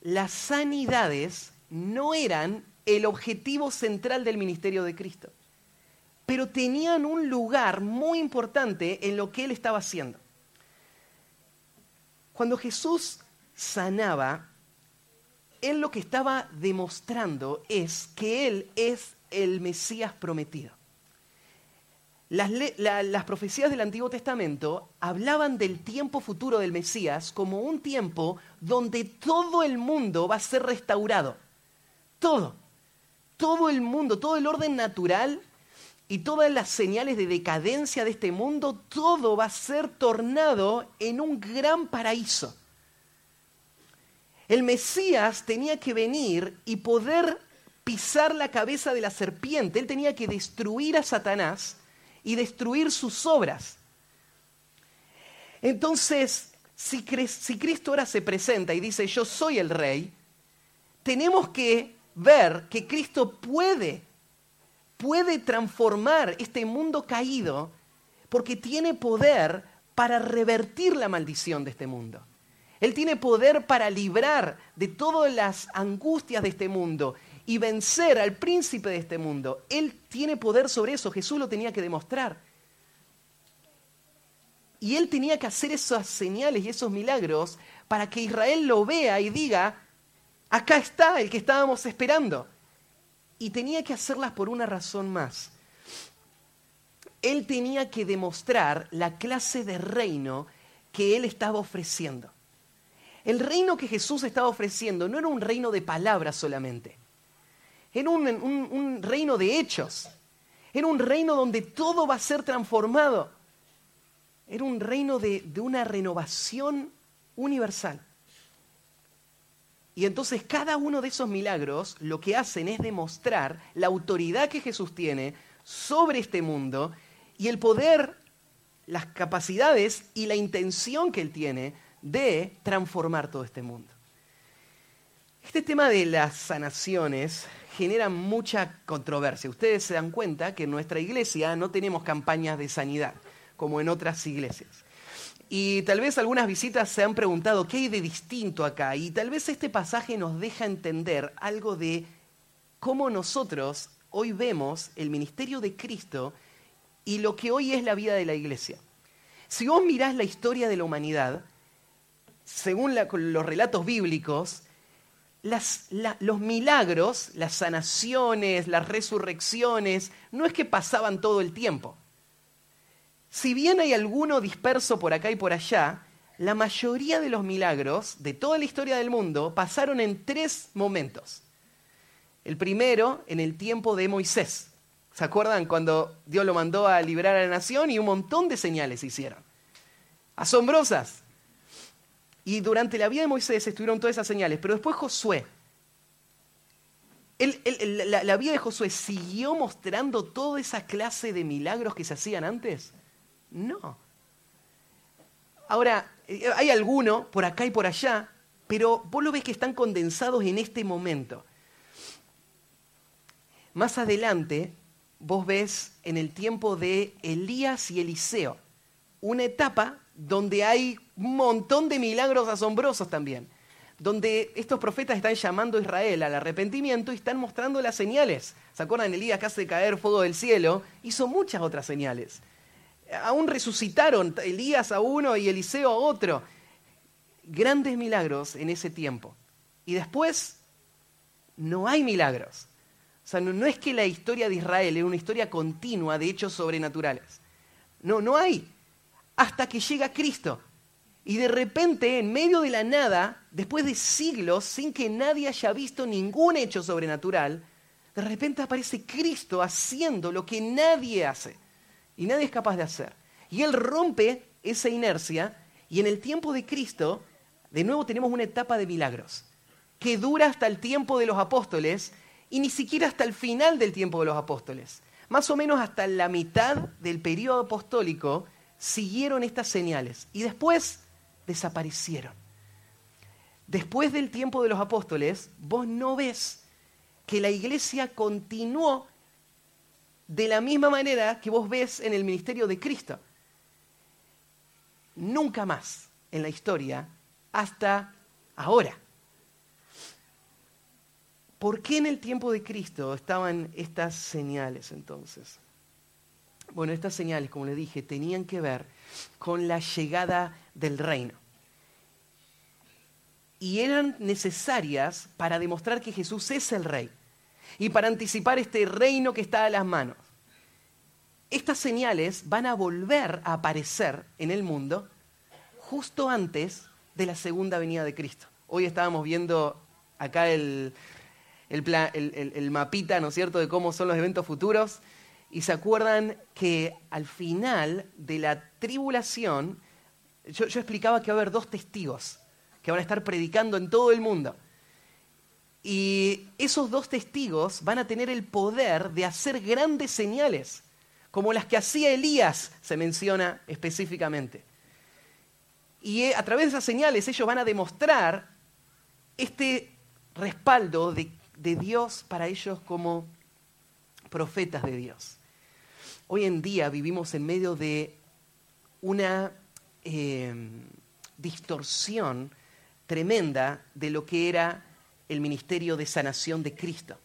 las sanidades no eran el objetivo central del ministerio de Cristo, pero tenían un lugar muy importante en lo que él estaba haciendo. Cuando Jesús sanaba, él lo que estaba demostrando es que él es el Mesías prometido. Las, profecías del Antiguo Testamento hablaban del tiempo futuro del Mesías como un tiempo donde todo el mundo va a ser restaurado. Todo. Todo el mundo, todo el orden natural y todas las señales de decadencia de este mundo, todo va a ser tornado en un gran paraíso. El Mesías tenía que venir y poder pisar la cabeza de la serpiente. Él tenía que destruir a Satanás y destruir sus obras. Entonces, si, Cristo ahora se presenta y dice, yo soy el rey, tenemos que ver que Cristo puede, puede transformar este mundo caído porque tiene poder para revertir la maldición de este mundo. Él tiene poder para librar de todas las angustias de este mundo y vencer al príncipe de este mundo. Él tiene poder sobre eso. Jesús lo tenía que demostrar. Y él tenía que hacer esas señales y esos milagros para que Israel lo vea y diga, acá está el que estábamos esperando. Y tenía que hacerlas por una razón más. Él tenía que demostrar la clase de reino que él estaba ofreciendo. El reino que Jesús estaba ofreciendo no era un reino de palabras solamente. Era un, reino de hechos. Era un reino donde todo va a ser transformado. Era un reino de, de una renovación universal. Y entonces cada uno de esos milagros lo que hacen es demostrar la autoridad que Jesús tiene sobre este mundo y el poder, las capacidades y la intención que Él tiene de transformar todo este mundo. Este tema de las sanaciones generan mucha controversia. Ustedes se dan cuenta que en nuestra iglesia no tenemos campañas de sanidad, como en otras iglesias. Y tal vez algunas visitas se han preguntado, ¿qué hay de distinto acá? Y tal vez este pasaje nos deja entender algo de cómo nosotros hoy vemos el ministerio de Cristo y lo que hoy es la vida de la iglesia. Si vos mirás la historia de la humanidad, según los relatos bíblicos, los milagros, las sanaciones, las resurrecciones, no es que pasaban todo el tiempo. Si bien hay alguno disperso por acá y por allá, la mayoría de los milagros de toda la historia del mundo pasaron en tres momentos. El primero, en el tiempo de Moisés. ¿Se acuerdan cuando Dios lo mandó a liberar a la nación y un montón de señales hicieron? Asombrosas. Y durante la vida de Moisés estuvieron todas esas señales, pero después Josué. la, la vida de Josué siguió mostrando toda esa clase de milagros que se hacían antes. No. Ahora, eh, hay alguno por acá y por allá, pero vos lo ves que están condensados en este momento. Más adelante, vos ves en el tiempo de Elías y Eliseo, una etapa donde hay un montón de milagros asombrosos también, donde estos profetas están llamando a Israel al arrepentimiento y están mostrando las señales. ¿Se acuerdan? Elías que hace caer fuego del cielo, hizo muchas otras señales aún resucitaron Elías a uno y Eliseo a otro. Grandes milagros en ese tiempo. Y después no hay milagros. O sea, no, es que la historia de Israel es una historia continua de hechos sobrenaturales. No, no hay. Hasta que llega Cristo. Y de repente, en medio de la nada, después de siglos, sin que nadie haya visto ningún hecho sobrenatural, de repente aparece Cristo haciendo lo que nadie hace y nadie es capaz de hacer. Y Él rompe esa inercia y en el tiempo de Cristo, de nuevo tenemos una etapa de milagros que dura hasta el tiempo de los apóstoles y ni siquiera hasta el final del tiempo de los apóstoles. Más o menos hasta la mitad del periodo apostólico siguieron estas señales y después desaparecieron. Después del tiempo de los apóstoles, vos no ves que la iglesia continuó de la misma manera que vos ves en el ministerio de Cristo. Nunca más en la historia hasta ahora. ¿Por qué en el tiempo de Cristo estaban estas señales entonces? Bueno, estas señales, como le dije, tenían que ver con la llegada del reino. Y eran necesarias para demostrar que Jesús es el rey y para anticipar este reino que está a las manos. Estas señales van a volver a aparecer en el mundo justo antes de la segunda venida de Cristo. Hoy estábamos viendo acá el, el, mapita, ¿no es cierto?, de cómo son los eventos futuros. Y se acuerdan que al final de la tribulación, yo, yo explicaba que va a haber dos testigos que van a estar predicando en todo el mundo. Y esos dos testigos van a tener el poder de hacer grandes señales, como las que hacía Elías, se menciona específicamente. Y eh, a través de esas señales ellos van a demostrar este respaldo de, Dios para ellos como profetas de Dios. Hoy en día vivimos en medio de una eh, distorsión tremenda de lo que era el ministerio de sanación de Cristo.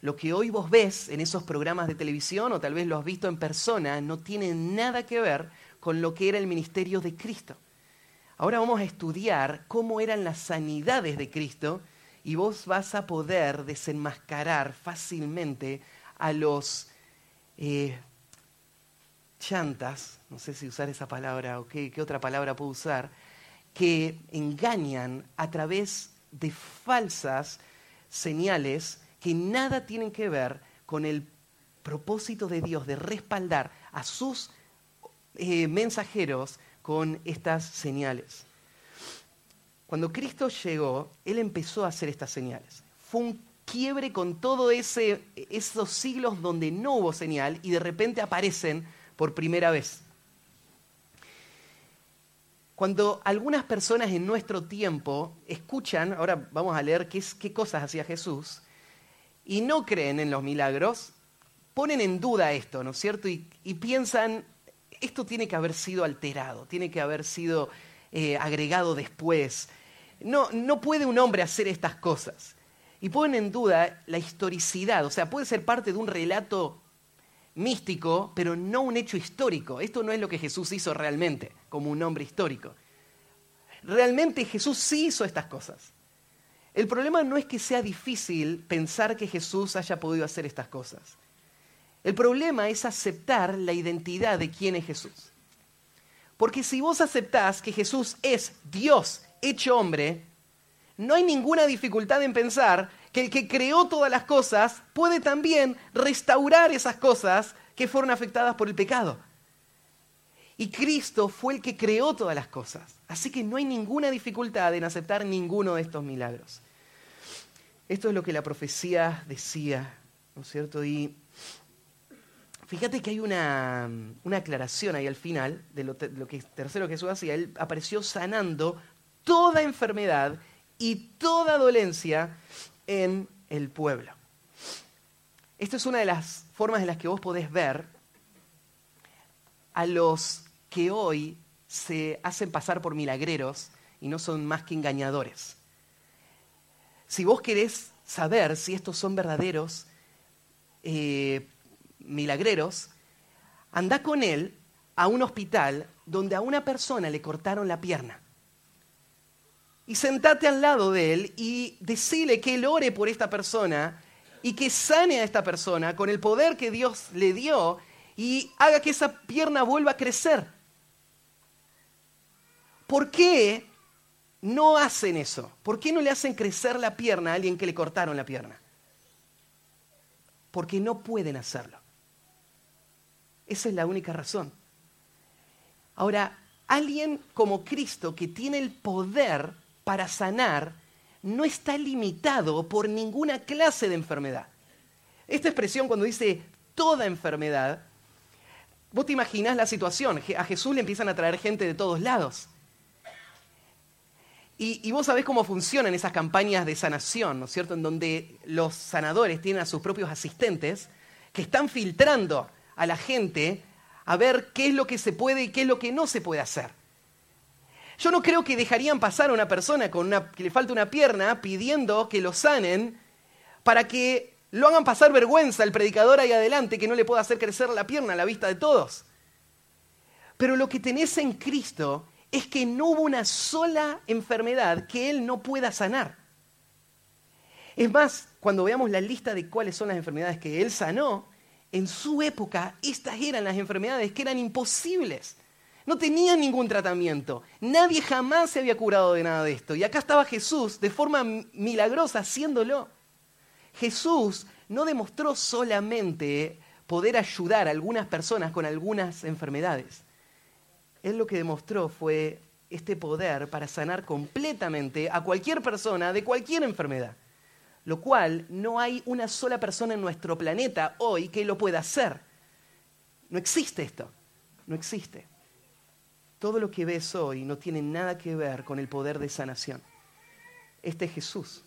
Lo que hoy vos ves en esos programas de televisión o tal vez lo has visto en persona no tiene nada que ver con lo que era el ministerio de Cristo. Ahora vamos a estudiar cómo eran las sanidades de Cristo y vos vas a poder desenmascarar fácilmente a los eh, chantas, no sé si usar esa palabra o qué otra palabra puedo usar, que engañan a través de falsas señales que nada tienen que ver con el propósito de Dios de respaldar a sus eh, mensajeros con estas señales. Cuando Cristo llegó, Él empezó a hacer estas señales. Fue un quiebre con todos esos siglos donde no hubo señal y de repente aparecen por primera vez. Cuando algunas personas en nuestro tiempo escuchan, ahora vamos a leer qué, qué cosas hacía Jesús, y no creen en los milagros, ponen en duda esto, ¿no es cierto? Y, piensan, esto tiene que haber sido alterado, tiene que haber sido eh, agregado después. No, no puede un hombre hacer estas cosas. Y ponen en duda la historicidad, o sea, puede ser parte de un relato místico, pero no un hecho histórico. Esto no es lo que Jesús hizo realmente, como un hombre histórico. Realmente Jesús sí hizo estas cosas. El problema no es que sea difícil pensar que Jesús haya podido hacer estas cosas. El problema es aceptar la identidad de quién es Jesús. Porque si vos aceptás que Jesús es Dios hecho hombre, no hay ninguna dificultad en pensar que el que creó todas las cosas puede también restaurar esas cosas que fueron afectadas por el pecado. Y Cristo fue el que creó todas las cosas. Así que no hay ninguna dificultad en aceptar ninguno de estos milagros. Esto es lo que la profecía decía, ¿no es cierto? Y fíjate que hay una, aclaración ahí al final de lo, lo que tercero Jesús hacía. Él apareció sanando toda enfermedad y toda dolencia en el pueblo. Esta es una de las formas en las que vos podés ver a los que hoy se hacen pasar por milagreros y no son más que engañadores. Si vos querés saber si estos son verdaderos eh, milagreros, anda con él a un hospital donde a una persona le cortaron la pierna y sentate al lado de él y decile que él ore por esta persona y que sane a esta persona con el poder que Dios le dio y haga que esa pierna vuelva a crecer. ¿Por qué no hacen eso? ¿Por qué no le hacen crecer la pierna a alguien que le cortaron la pierna? Porque no pueden hacerlo. Esa es la única razón. Ahora, alguien como Cristo que tiene el poder para sanar no está limitado por ninguna clase de enfermedad. Esta expresión cuando dice toda enfermedad, vos te imaginás la situación, a Jesús le empiezan a traer gente de todos lados. Y, vos sabés cómo funcionan esas campañas de sanación, ¿no es cierto? En donde los sanadores tienen a sus propios asistentes que están filtrando a la gente a ver qué es lo que se puede y qué es lo que no se puede hacer. Yo no creo que dejarían pasar a una persona con una, que le falta una pierna pidiendo que lo sanen para que lo hagan pasar vergüenza al predicador ahí adelante que no le pueda hacer crecer la pierna a la vista de todos. Pero lo que tenés en Cristo es que no hubo una sola enfermedad que Él no pueda sanar. Es más, cuando veamos la lista de cuáles son las enfermedades que Él sanó, en su época estas eran las enfermedades que eran imposibles no tenían ningún tratamiento. Nadie jamás se había curado de nada de esto. Y acá estaba Jesús de forma milagrosa haciéndolo. Jesús no demostró solamente poder ayudar a algunas personas con algunas enfermedades. Él lo que demostró fue este poder para sanar completamente a cualquier persona de cualquier enfermedad. Lo cual no hay una sola persona en nuestro planeta hoy que lo pueda hacer. No existe esto. No existe. Todo lo que ves hoy no tiene nada que ver con el poder de sanación. Este es Jesús.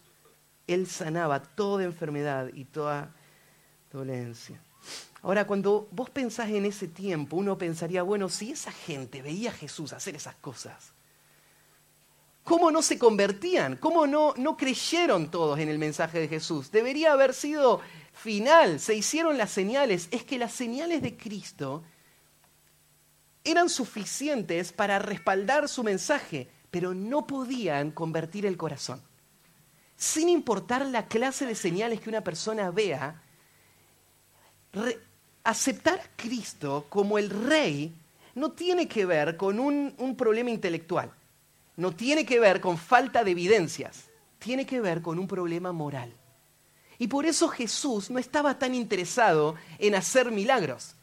Él sanaba toda enfermedad y toda dolencia. Ahora, cuando vos pensás en ese tiempo, uno pensaría, bueno, si esa gente veía a Jesús hacer esas cosas, ¿cómo no se convertían? ¿Cómo no, no creyeron todos en el mensaje de Jesús? Debería haber sido final, se hicieron las señales. Es que las señales de Cristo eran suficientes para respaldar su mensaje, pero no podían convertir el corazón. Sin importar la clase de señales que una persona vea, aceptar a Cristo como el rey no tiene que ver con un, un problema intelectual, no tiene que ver con falta de evidencias, tiene que ver con un problema moral. Y por eso Jesús no estaba tan interesado en hacer milagros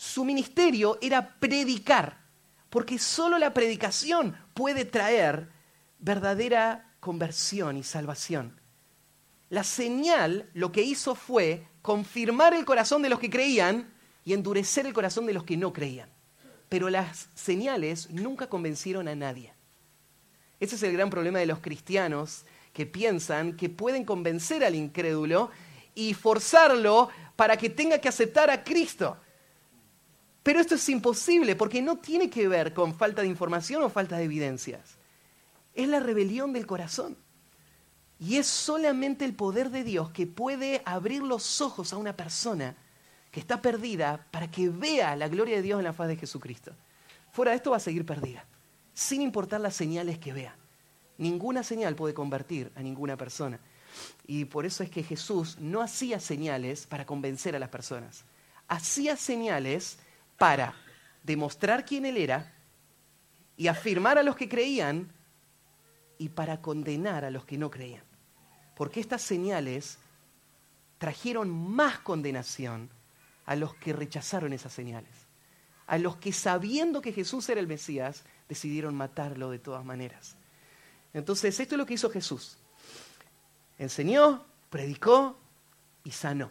su ministerio era predicar, porque solo la predicación puede traer verdadera conversión y salvación. La señal lo que hizo fue confirmar el corazón de los que creían y endurecer el corazón de los que no creían. Pero las señales nunca convencieron a nadie. Ese es el gran problema de los cristianos que piensan que pueden convencer al incrédulo y forzarlo para que tenga que aceptar a Cristo. Pero esto es imposible porque no tiene que ver con falta de información o falta de evidencias. Es la rebelión del corazón. Y es solamente el poder de Dios que puede abrir los ojos a una persona que está perdida para que vea la gloria de Dios en la faz de Jesucristo. Fuera de esto va a seguir perdida, sin importar las señales que vea. Ninguna señal puede convertir a ninguna persona. Y por eso es que Jesús no hacía señales para convencer a las personas. Hacía señales para demostrar quién Él era y afirmar a los que creían y para condenar a los que no creían. Porque estas señales trajeron más condenación a los que rechazaron esas señales. A los que sabiendo que Jesús era el Mesías, decidieron matarlo de todas maneras. Entonces, esto es lo que hizo Jesús. Enseñó, predicó y sanó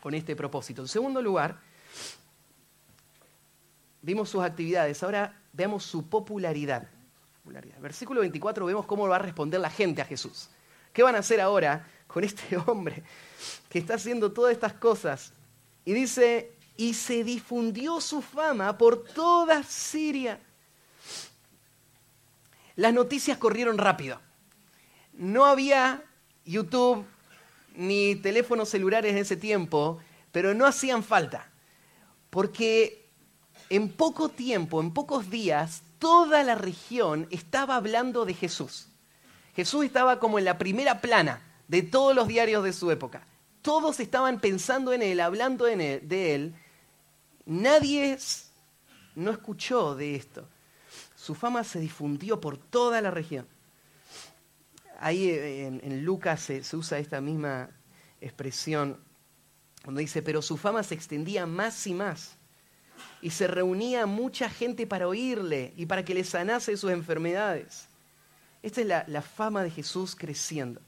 con este propósito. En segundo lugar, Vimos sus actividades, ahora veamos su popularidad. Versículo 24 vemos cómo va a responder la gente a Jesús. ¿Qué van a hacer ahora con este hombre que está haciendo todas estas cosas? Y dice, y se difundió su fama por toda Siria. Las noticias corrieron rápido. No había YouTube ni teléfonos celulares en ese tiempo, pero no hacían falta, porque en poco tiempo, en pocos días, toda la región estaba hablando de Jesús. Jesús estaba como en la primera plana de todos los diarios de su época. Todos estaban pensando en él, hablando de él. Nadie no escuchó de esto. Su fama se difundió por toda la región. Ahí eh, en, Lucas se usa esta misma expresión cuando dice, pero su fama se extendía más y más y se reunía mucha gente para oírle y para que le sanase sus enfermedades. Esta es la, fama de Jesús creciendo.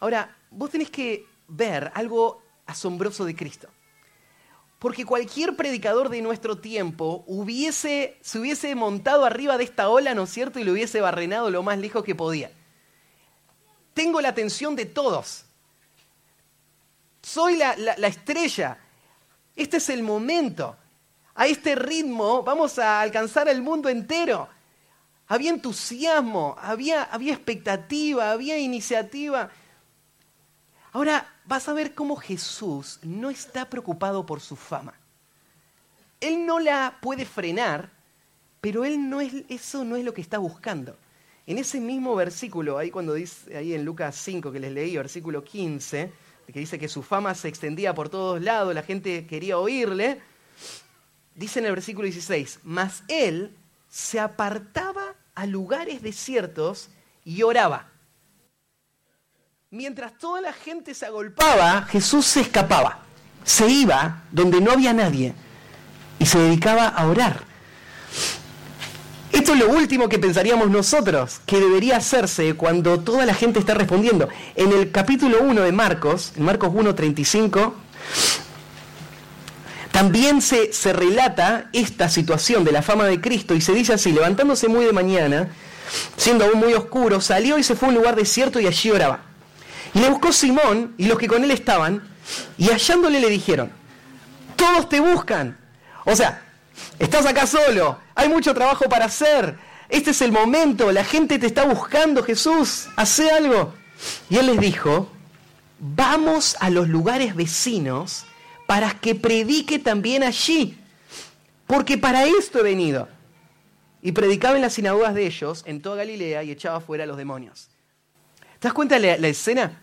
Ahora, vos tenés que ver algo asombroso de Cristo. Porque cualquier predicador de nuestro tiempo hubiese, se hubiese montado arriba de esta ola, ¿no es cierto? Y lo hubiese barrenado lo más lejos que podía. Tengo la atención de todos. Soy la estrella. Este es el momento. A este ritmo vamos a alcanzar el mundo entero. Había entusiasmo, había, había expectativa, había iniciativa. Ahora vas a ver cómo Jesús no está preocupado por su fama. Él no la puede frenar, pero él no es, eso no es lo que está buscando. En ese mismo versículo, ahí cuando dice, ahí en Lucas 5 que les leí, versículo 15, que dice que su fama se extendía por todos lados, la gente quería oírle, dice en el versículo 16, mas él se apartaba a lugares desiertos y oraba. Mientras toda la gente se agolpaba, Jesús se escapaba, se iba donde no había nadie y se dedicaba a orar. Esto es lo último que pensaríamos nosotros que debería hacerse cuando toda la gente está respondiendo. En el capítulo 1 de Marcos, en Marcos 1.35, también se, se relata esta situación de la fama de Cristo y se dice así, levantándose muy de mañana, siendo aún muy oscuro, salió y se fue a un lugar desierto y allí oraba. Y le buscó Simón y los que con él estaban, y hallándole le dijeron, todos te buscan. O sea, Estás acá solo, hay mucho trabajo para hacer. Este es el momento, la gente te está buscando, Jesús, hace algo. Y él les dijo, vamos a los lugares vecinos para que predique también allí, porque para esto he venido. Y predicaba en las sinagogas de ellos, en toda Galilea, y echaba fuera a los demonios. ¿Te das cuenta de la, la escena?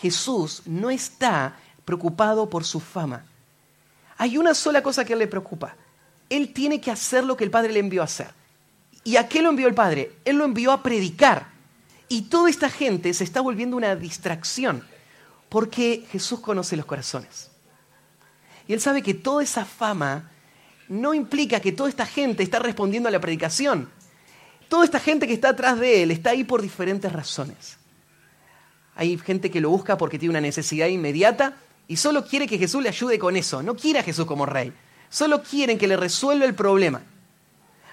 Jesús no está preocupado por su fama. Hay una sola cosa que a él le preocupa, él tiene que hacer lo que el Padre le envió a hacer. ¿Y a qué lo envió el Padre? Él lo envió a predicar. Y toda esta gente se está volviendo una distracción, porque Jesús conoce los corazones. Y él sabe que toda esa fama no implica que toda esta gente está respondiendo a la predicación. Toda esta gente que está atrás de él está ahí por diferentes razones. Hay gente que lo busca porque tiene una necesidad inmediata y solo quiere que Jesús le ayude con eso. No quiere a Jesús como rey. Solo quieren que le resuelva el problema.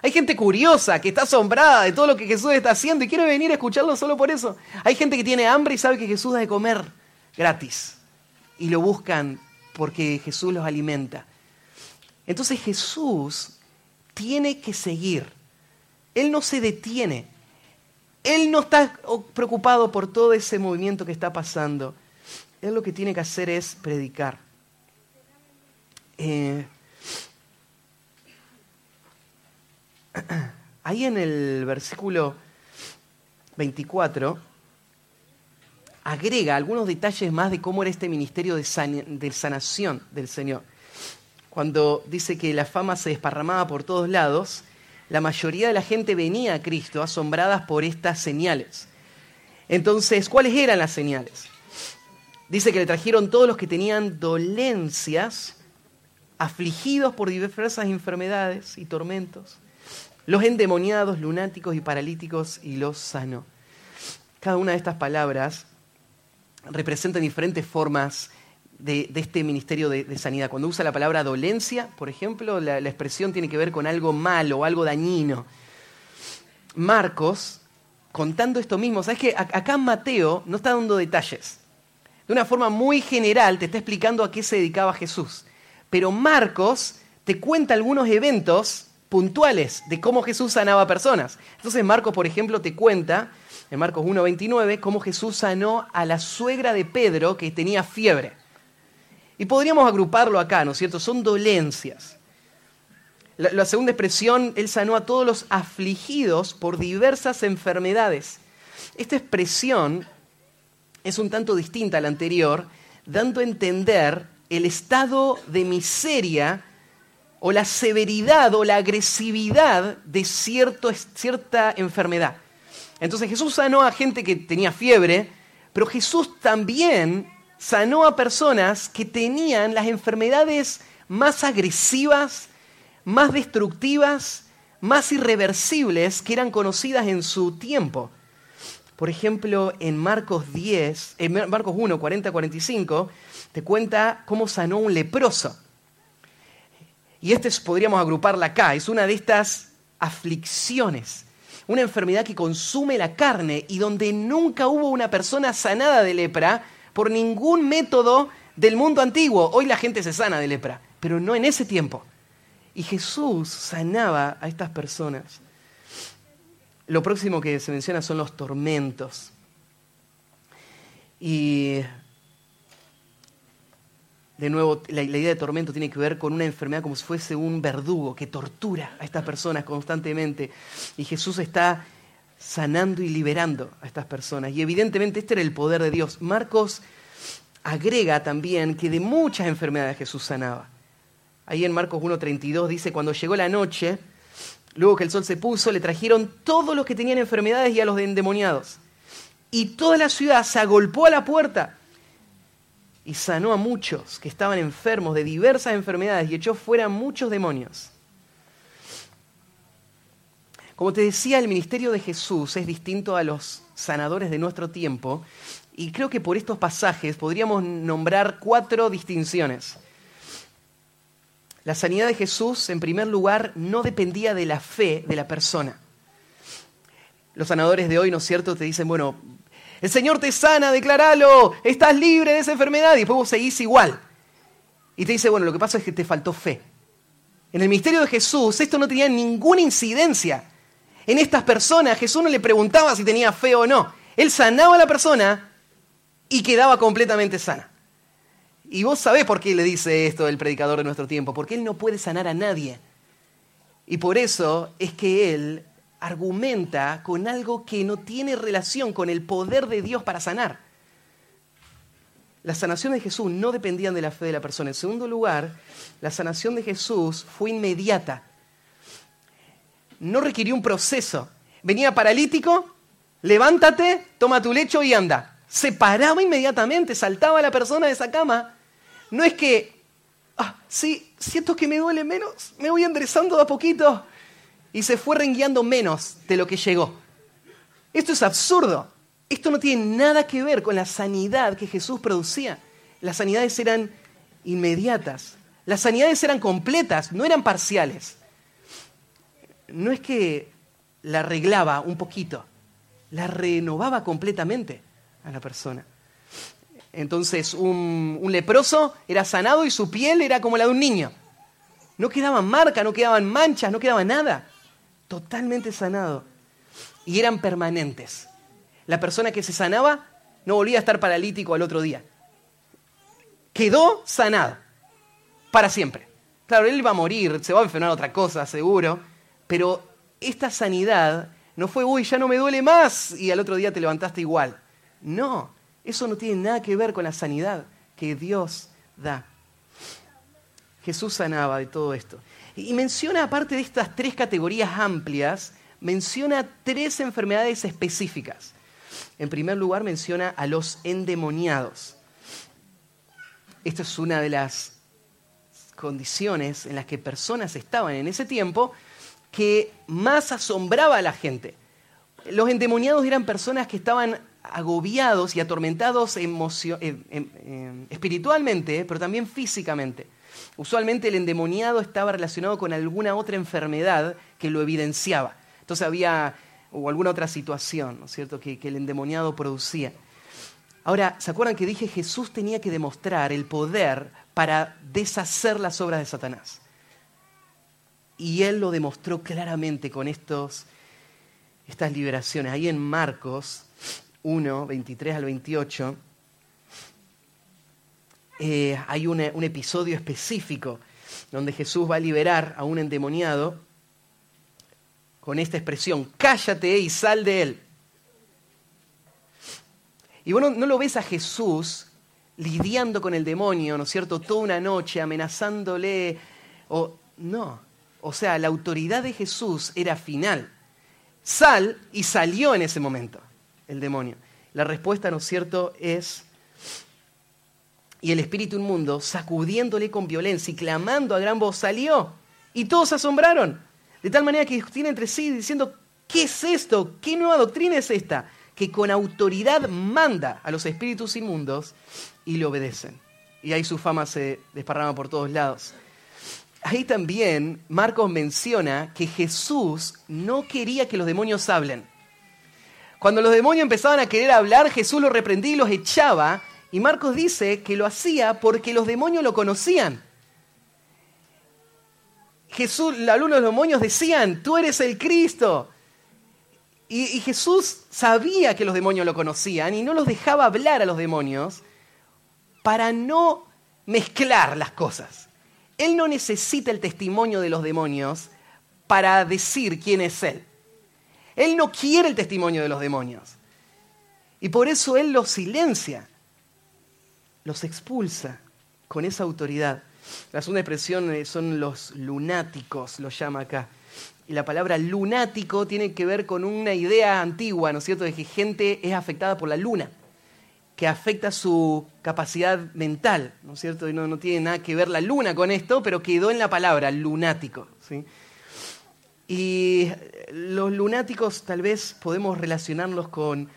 Hay gente curiosa que está asombrada de todo lo que Jesús está haciendo y quiere venir a escucharlo solo por eso. Hay gente que tiene hambre y sabe que Jesús da de comer gratis y lo buscan porque Jesús los alimenta. Entonces Jesús tiene que seguir. Él no se detiene. Él no está preocupado por todo ese movimiento que está pasando. Él lo que tiene que hacer es predicar. Eh, ahí en el versículo 24 agrega algunos detalles más de cómo era este ministerio de, sanación del Señor. Cuando dice que la fama se desparramaba por todos lados, la mayoría de la gente venía a Cristo asombradas por estas señales. Entonces, ¿cuáles eran las señales? Dice que le trajeron todos los que tenían dolencias, afligidos por diversas enfermedades y tormentos, los endemoniados, lunáticos y paralíticos, y los sanó. Cada una de estas palabras representan diferentes formas de, este ministerio de, sanidad. Cuando usa la palabra dolencia, por ejemplo, la, expresión tiene que ver con algo malo, algo dañino. Marcos, contando esto mismo, sabes que acá Mateo no está dando detalles. De una forma muy general te está explicando a qué se dedicaba Jesús. Pero Marcos te cuenta algunos eventos puntuales de cómo Jesús sanaba personas. Entonces Marcos, por ejemplo, te cuenta en Marcos 1.29 cómo Jesús sanó a la suegra de Pedro que tenía fiebre. Y podríamos agruparlo acá, ¿no es cierto? Son dolencias. La, segunda expresión, Él sanó a todos los afligidos por diversas enfermedades. Esta expresión es un tanto distinta a la anterior, dando a entender el estado de miseria o la severidad o la agresividad de cierta enfermedad. Entonces Jesús sanó a gente que tenía fiebre, pero Jesús también sanó a personas que tenían las enfermedades más agresivas, más destructivas, más irreversibles que eran conocidas en su tiempo. Por ejemplo, en Marcos 10, en Marcos 1, 40, 45, te cuenta cómo sanó un leproso. Y este podríamos agruparla acá, es una de estas aflicciones, una enfermedad que consume la carne y donde nunca hubo una persona sanada de lepra por ningún método del mundo antiguo. Hoy la gente se sana de lepra, pero no en ese tiempo. Y Jesús sanaba a estas personas. Lo próximo que se menciona son los tormentos. Y de nuevo, la, idea de tormento tiene que ver con una enfermedad como si fuese un verdugo que tortura a estas personas constantemente. Y Jesús está sanando y liberando a estas personas. Y evidentemente este era el poder de Dios. Marcos agrega también que de muchas enfermedades Jesús sanaba. Ahí en Marcos 1.32 dice, cuando llegó la noche, luego que el sol se puso, le trajeron todos los que tenían enfermedades y a los endemoniados. Y toda la ciudad se agolpó a la puerta y sanó a muchos que estaban enfermos de diversas enfermedades y echó fuera muchos demonios. Como te decía, el ministerio de Jesús es distinto a los sanadores de nuestro tiempo y creo que por estos pasajes podríamos nombrar cuatro distinciones. La sanidad de Jesús, en primer lugar, no dependía de la fe de la persona. Los sanadores de hoy, ¿no es cierto?, te dicen, bueno, el Señor te sana, declaralo, estás libre de esa enfermedad y después vos seguís igual. Y te dice, bueno, lo que pasa es que te faltó fe. En el ministerio de Jesús esto no tenía ninguna incidencia en estas personas, Jesús no le preguntaba si tenía fe o no. Él sanaba a la persona y quedaba completamente sana. Y vos sabés por qué le dice esto el predicador de nuestro tiempo, porque él no puede sanar a nadie. Y por eso es que él argumenta con algo que no tiene relación con el poder de Dios para sanar. La sanación de Jesús no dependían de la fe de la persona. En segundo lugar, la sanación de Jesús fue inmediata no requirió un proceso. Venía paralítico, levántate, toma tu lecho y anda. Se paraba inmediatamente, saltaba la persona de esa cama. No es que, ah, sí, siento que me duele menos, me voy enderezando de a poquito. Y se fue rengueando menos de lo que llegó. Esto es absurdo. Esto no tiene nada que ver con la sanidad que Jesús producía. Las sanidades eran inmediatas. Las sanidades eran completas, no eran parciales. no es que la arreglaba un poquito, la renovaba completamente a la persona. Entonces un, leproso era sanado y su piel era como la de un niño. No quedaban marcas, no quedaban manchas, no quedaba nada. Totalmente sanado. Y eran permanentes. La persona que se sanaba no volvía a estar paralítico al otro día. Quedó sanado. Para siempre. Claro, él va a morir, se va a enfermar otra cosa, seguro. Pero esta sanidad no fue, uy, ya no me duele más y al otro día te levantaste igual. No, eso no tiene nada que ver con la sanidad que Dios da. Jesús sanaba de todo esto. Y menciona, aparte de estas tres categorías amplias, menciona tres enfermedades específicas. En primer lugar, menciona a los endemoniados. Esta es una de las condiciones en las que personas estaban en ese tiempo que más asombraba a la gente. Los endemoniados eran personas que estaban agobiados y atormentados espiritualmente, pero también físicamente. Usualmente el endemoniado estaba relacionado con alguna otra enfermedad que lo evidenciaba. Entonces había o alguna otra situación, ¿no es cierto?, que, que el endemoniado producía. Ahora, ¿se acuerdan que dije Jesús tenía que demostrar el poder para deshacer las obras de Satanás? Y él lo demostró claramente con estos, estas liberaciones. Ahí en Marcos 1, 23 al 28, eh, hay un episodio específico donde Jesús va a liberar a un endemoniado con esta expresión, cállate y sal de él. Y bueno, no lo ves a Jesús lidiando con el demonio, ¿no es cierto?, toda una noche amenazándole, o no, o sea, la autoridad de Jesús era final. Sal y salió en ese momento el demonio. La respuesta, ¿no es cierto?, es, y el espíritu inmundo, sacudiéndole con violencia y clamando a gran voz, salió. Y todos se asombraron. De tal manera que discutían entre sí diciendo, ¿qué es esto? ¿Qué nueva doctrina es esta? Que con autoridad manda a los espíritus inmundos y le obedecen. Y ahí su fama se desparrama por todos lados ahí también Marcos menciona que Jesús no quería que los demonios hablen. Cuando los demonios empezaban a querer hablar, Jesús los reprendía y los echaba. Y Marcos dice que lo hacía porque los demonios lo conocían. Jesús, algunos de los demonios decían, tú eres el Cristo. Y, y, Jesús sabía que los demonios lo conocían y no los dejaba hablar a los demonios para no mezclar las cosas. Él no necesita el testimonio de los demonios para decir quién es Él. Él no quiere el testimonio de los demonios. Y por eso Él los silencia, los expulsa con esa autoridad. La segunda expresión eh, son los lunáticos, lo llama acá. Y la palabra lunático tiene que ver con una idea antigua, ¿no es cierto?, de que gente es afectada por la luna que afecta su capacidad mental, ¿no es cierto? Y no, no, tiene nada que ver la luna con esto, pero quedó en la palabra, lunático. ¿sí? Y los lunáticos tal vez podemos relacionarlos con,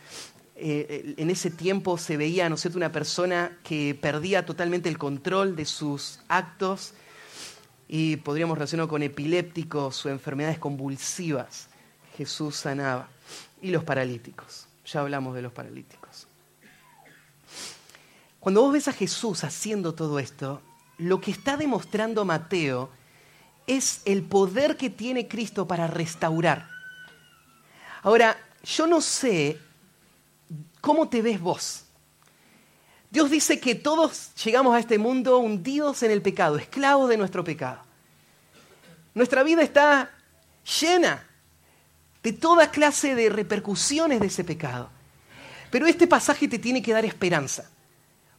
eh, en ese tiempo se veía, ¿no es cierto?, una persona que perdía totalmente el control de sus actos y podríamos relacionarlo con epilépticos o enfermedades convulsivas. Jesús sanaba. Y los paralíticos, ya hablamos de los paralíticos. Cuando vos ves a Jesús haciendo todo esto, lo que está demostrando Mateo es el poder que tiene Cristo para restaurar. Ahora, yo no sé cómo te ves vos. Dios dice que todos llegamos a este mundo hundidos en el pecado, esclavos de nuestro pecado. Nuestra vida está llena de toda clase de repercusiones de ese pecado. Pero este pasaje te tiene que dar esperanza.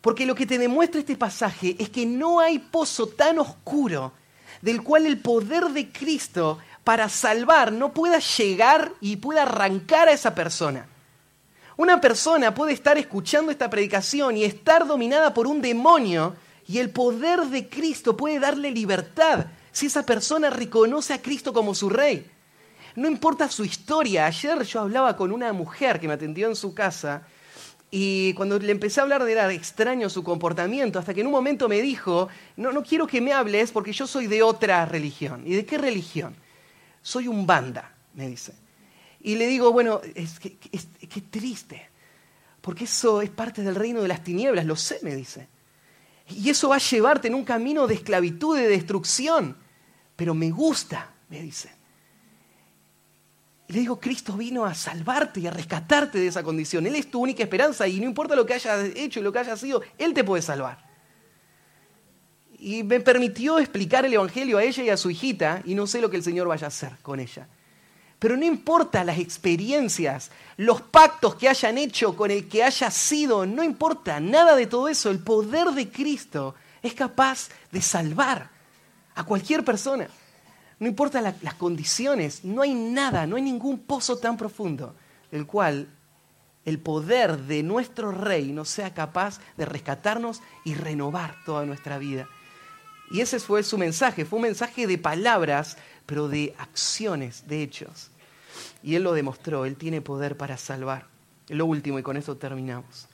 Porque lo que te demuestra este pasaje es que no hay pozo tan oscuro del cual el poder de Cristo para salvar no pueda llegar y pueda arrancar a esa persona. Una persona puede estar escuchando esta predicación y estar dominada por un demonio y el poder de Cristo puede darle libertad si esa persona reconoce a Cristo como su rey. No importa su historia. Ayer yo hablaba con una mujer que me atendió en su casa y cuando le empecé a hablar de era extraño su comportamiento, hasta que en un momento me dijo, no, no quiero que me hables porque yo soy de otra religión. ¿Y de qué religión? soy un banda, me dice. Y le digo, bueno, es que, es, que triste, porque eso es parte del reino de las tinieblas, lo sé, me dice. Y eso va a llevarte en un camino de esclavitud, de destrucción. Pero me gusta, me dice. Y le digo, Cristo vino a salvarte y a rescatarte de esa condición. Él es tu única esperanza y no importa lo que hayas hecho y lo que hayas sido, Él te puede salvar. Y me permitió explicar el Evangelio a ella y a su hijita y no sé lo que el Señor vaya a hacer con ella. Pero no importa las experiencias, los pactos que hayan hecho con el que haya sido, no importa nada de todo eso. El poder de Cristo es capaz de salvar a cualquier persona. No importa las condiciones, no hay nada, no hay ningún pozo tan profundo del cual el poder de nuestro Rey no sea capaz de rescatarnos y renovar toda nuestra vida. Y ese fue su mensaje, fue un mensaje de palabras, pero de acciones, de hechos. Y Él lo demostró, Él tiene poder para salvar. Lo último, y con esto terminamos.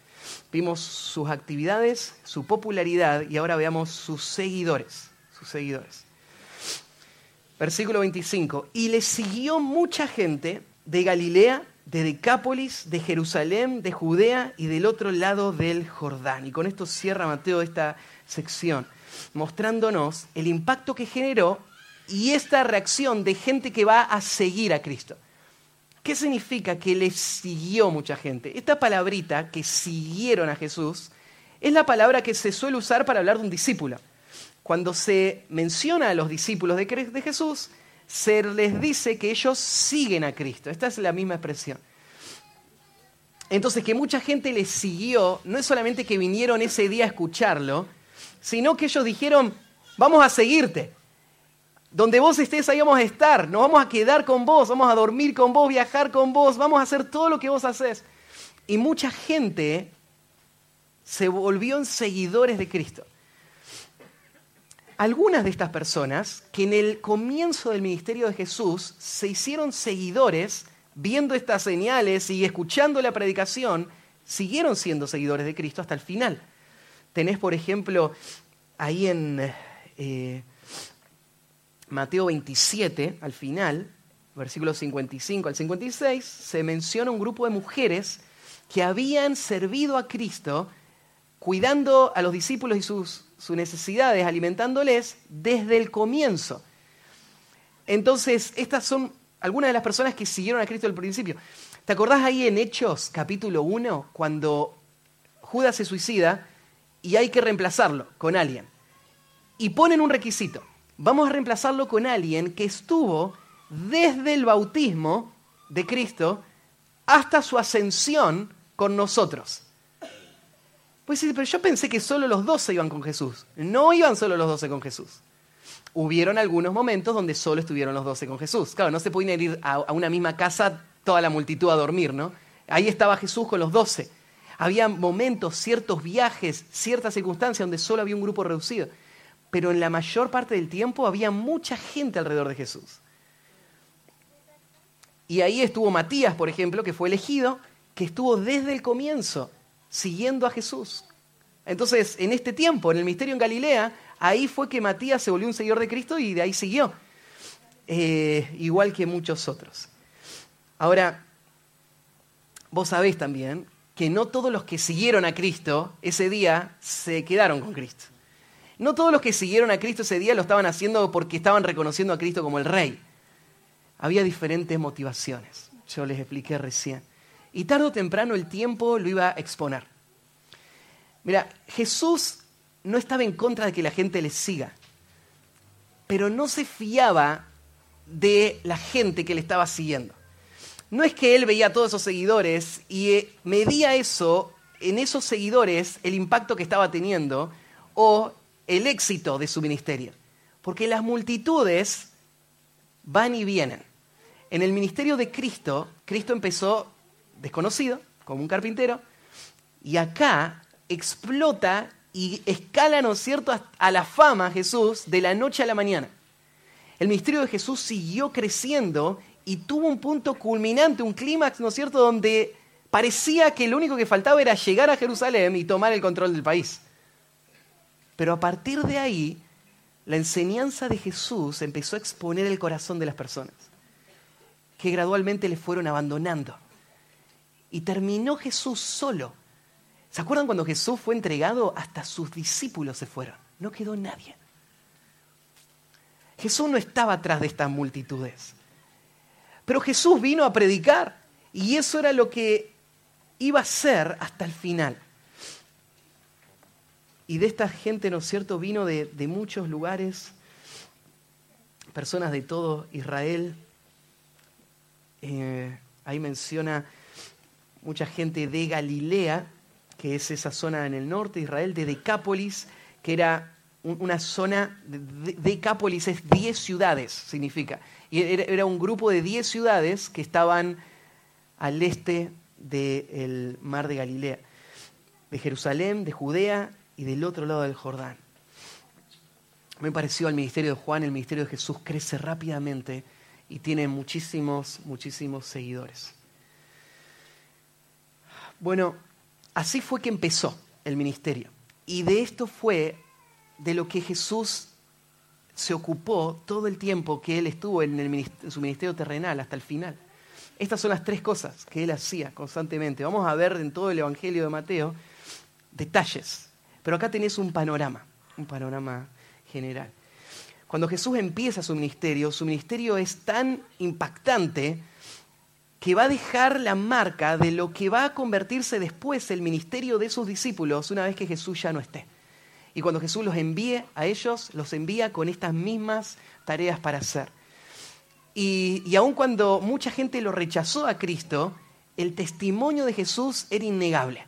Vimos sus actividades, su popularidad, y ahora veamos sus seguidores. Sus seguidores. Versículo 25. Y le siguió mucha gente de Galilea, de Decápolis, de Jerusalén, de Judea y del otro lado del Jordán. Y con esto cierra Mateo esta sección, mostrándonos el impacto que generó y esta reacción de gente que va a seguir a Cristo. ¿Qué significa que le siguió mucha gente? Esta palabrita, que siguieron a Jesús, es la palabra que se suele usar para hablar de un discípulo. Cuando se menciona a los discípulos de, Jesús, se les dice que ellos siguen a Cristo. Esta es la misma expresión. Entonces, que mucha gente le siguió, no es solamente que vinieron ese día a escucharlo, sino que ellos dijeron, vamos a seguirte. Donde vos estés, ahí vamos a estar. Nos vamos a quedar con vos, vamos a dormir con vos, viajar con vos, vamos a hacer todo lo que vos haces. Y mucha gente se volvió en seguidores de Cristo. Algunas de estas personas que en el comienzo del ministerio de Jesús se hicieron seguidores, viendo estas señales y escuchando la predicación, siguieron siendo seguidores de Cristo hasta el final. Tenés, por ejemplo, ahí en eh, Mateo 27, al final, versículos 55 al 56, se menciona un grupo de mujeres que habían servido a Cristo cuidando a los discípulos y sus, sus necesidades, alimentándoles desde el comienzo. Entonces, estas son algunas de las personas que siguieron a Cristo al principio. ¿Te acordás ahí en Hechos capítulo 1, cuando Judas se suicida y hay que reemplazarlo con alguien? Y ponen un requisito vamos a reemplazarlo con alguien que estuvo desde el bautismo de Cristo hasta su ascensión con nosotros. Pues pero yo pensé que solo los doce iban con Jesús. No iban solo los doce con Jesús. Hubieron algunos momentos donde solo estuvieron los doce con Jesús. Claro, no se pueden ir a, una misma casa toda la multitud a dormir, ¿no? Ahí estaba Jesús con los doce. Había momentos, ciertos viajes, ciertas circunstancias donde solo había un grupo reducido pero en la mayor parte del tiempo había mucha gente alrededor de Jesús. Y ahí estuvo Matías, por ejemplo, que fue elegido, que estuvo desde el comienzo siguiendo a Jesús. Entonces, en este tiempo, en el misterio en Galilea, ahí fue que Matías se volvió un seguidor de Cristo y de ahí siguió, eh, igual que muchos otros. Ahora, vos sabés también que no todos los que siguieron a Cristo ese día se quedaron con Cristo. No todos los que siguieron a Cristo ese día lo estaban haciendo porque estaban reconociendo a Cristo como el rey. Había diferentes motivaciones, yo les expliqué recién. Y tarde o temprano el tiempo lo iba a exponer. Mira, Jesús no estaba en contra de que la gente le siga, pero no se fiaba de la gente que le estaba siguiendo. No es que él veía a todos esos seguidores y eh, medía eso, en esos seguidores, el impacto que estaba teniendo o el éxito de su ministerio. Porque las multitudes van y vienen. En el ministerio de Cristo, Cristo empezó desconocido, como un carpintero, y acá explota y escala, ¿no es cierto?, a la fama Jesús de la noche a la mañana. El ministerio de Jesús siguió creciendo y tuvo un punto culminante, un clímax, ¿no es cierto?, donde parecía que lo único que faltaba era llegar a Jerusalén y tomar el control del país. Pero a partir de ahí, la enseñanza de Jesús empezó a exponer el corazón de las personas. que gradualmente le fueron abandonando. Y terminó Jesús solo. ¿Se acuerdan cuando Jesús fue entregado? Hasta sus discípulos se fueron. No quedó nadie. Jesús no estaba atrás de estas multitudes. Pero Jesús vino a predicar y eso era lo que iba a ser hasta el final. Y de esta gente, ¿no es cierto?, vino de, muchos lugares, personas de todo Israel. Eh, ahí menciona mucha gente de Galilea, que es esa zona en el norte de Israel, de Decápolis, que era una zona, de Decápolis es 10 ciudades, significa. Y era un grupo de 10 ciudades que estaban al este del mar de Galilea, de Jerusalén, de Judea y del otro lado del Jordán. Me pareció al ministerio de Juan, el ministerio de Jesús crece rápidamente y tiene muchísimos, muchísimos seguidores. Bueno, así fue que empezó el ministerio. Y de esto fue de lo que Jesús se ocupó todo el tiempo que él estuvo en, su ministerio terrenal hasta el final. Estas son las tres cosas que él hacía constantemente. Vamos a ver en todo el Evangelio de Mateo detalles, pero acá tenés un panorama, un panorama general. Cuando Jesús empieza su ministerio, su ministerio es tan impactante que va a dejar la marca de lo que va a convertirse después el ministerio de sus discípulos una vez que Jesús ya no esté. Y cuando Jesús los envíe a ellos, los envía con estas mismas tareas para hacer. Y, y aun cuando mucha gente lo rechazó a Cristo, el testimonio de Jesús era innegable.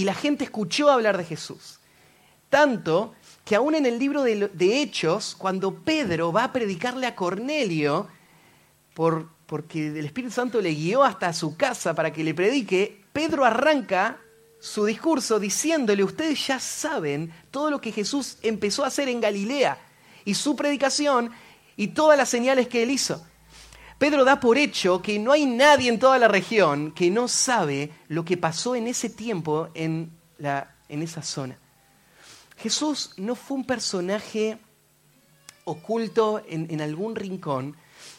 Y la gente escuchó hablar de Jesús. Tanto que aún en el libro de, Hechos, cuando Pedro va a predicarle a Cornelio, por, porque el Espíritu Santo le guió hasta su casa para que le predique, Pedro arranca su discurso diciéndole, ustedes ya saben todo lo que Jesús empezó a hacer en Galilea y su predicación y todas las señales que él hizo. Pedro da por hecho que no hay nadie en toda la región que no sabe lo que pasó en ese tiempo en, la, en esa zona. Jesús no fue un personaje oculto en, algún rincón,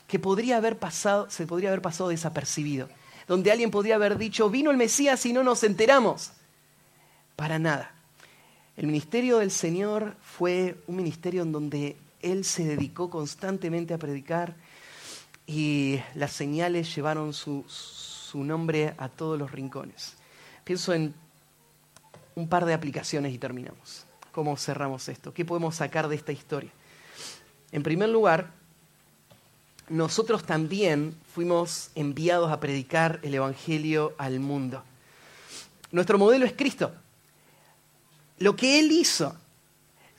que podría haber pasado, se podría haber pasado desapercibido, donde alguien podría haber dicho, vino el Mesías y no nos enteramos. Para nada. El ministerio del Señor fue un ministerio en donde Él se dedicó constantemente a predicar y las señales llevaron su, nombre a todos los rincones. Pienso en un par de aplicaciones y terminamos. ¿Cómo cerramos esto? ¿Qué podemos sacar de esta historia? En primer lugar, nosotros también fuimos enviados a predicar el Evangelio al mundo. Nuestro modelo es Cristo. Lo que Él hizo,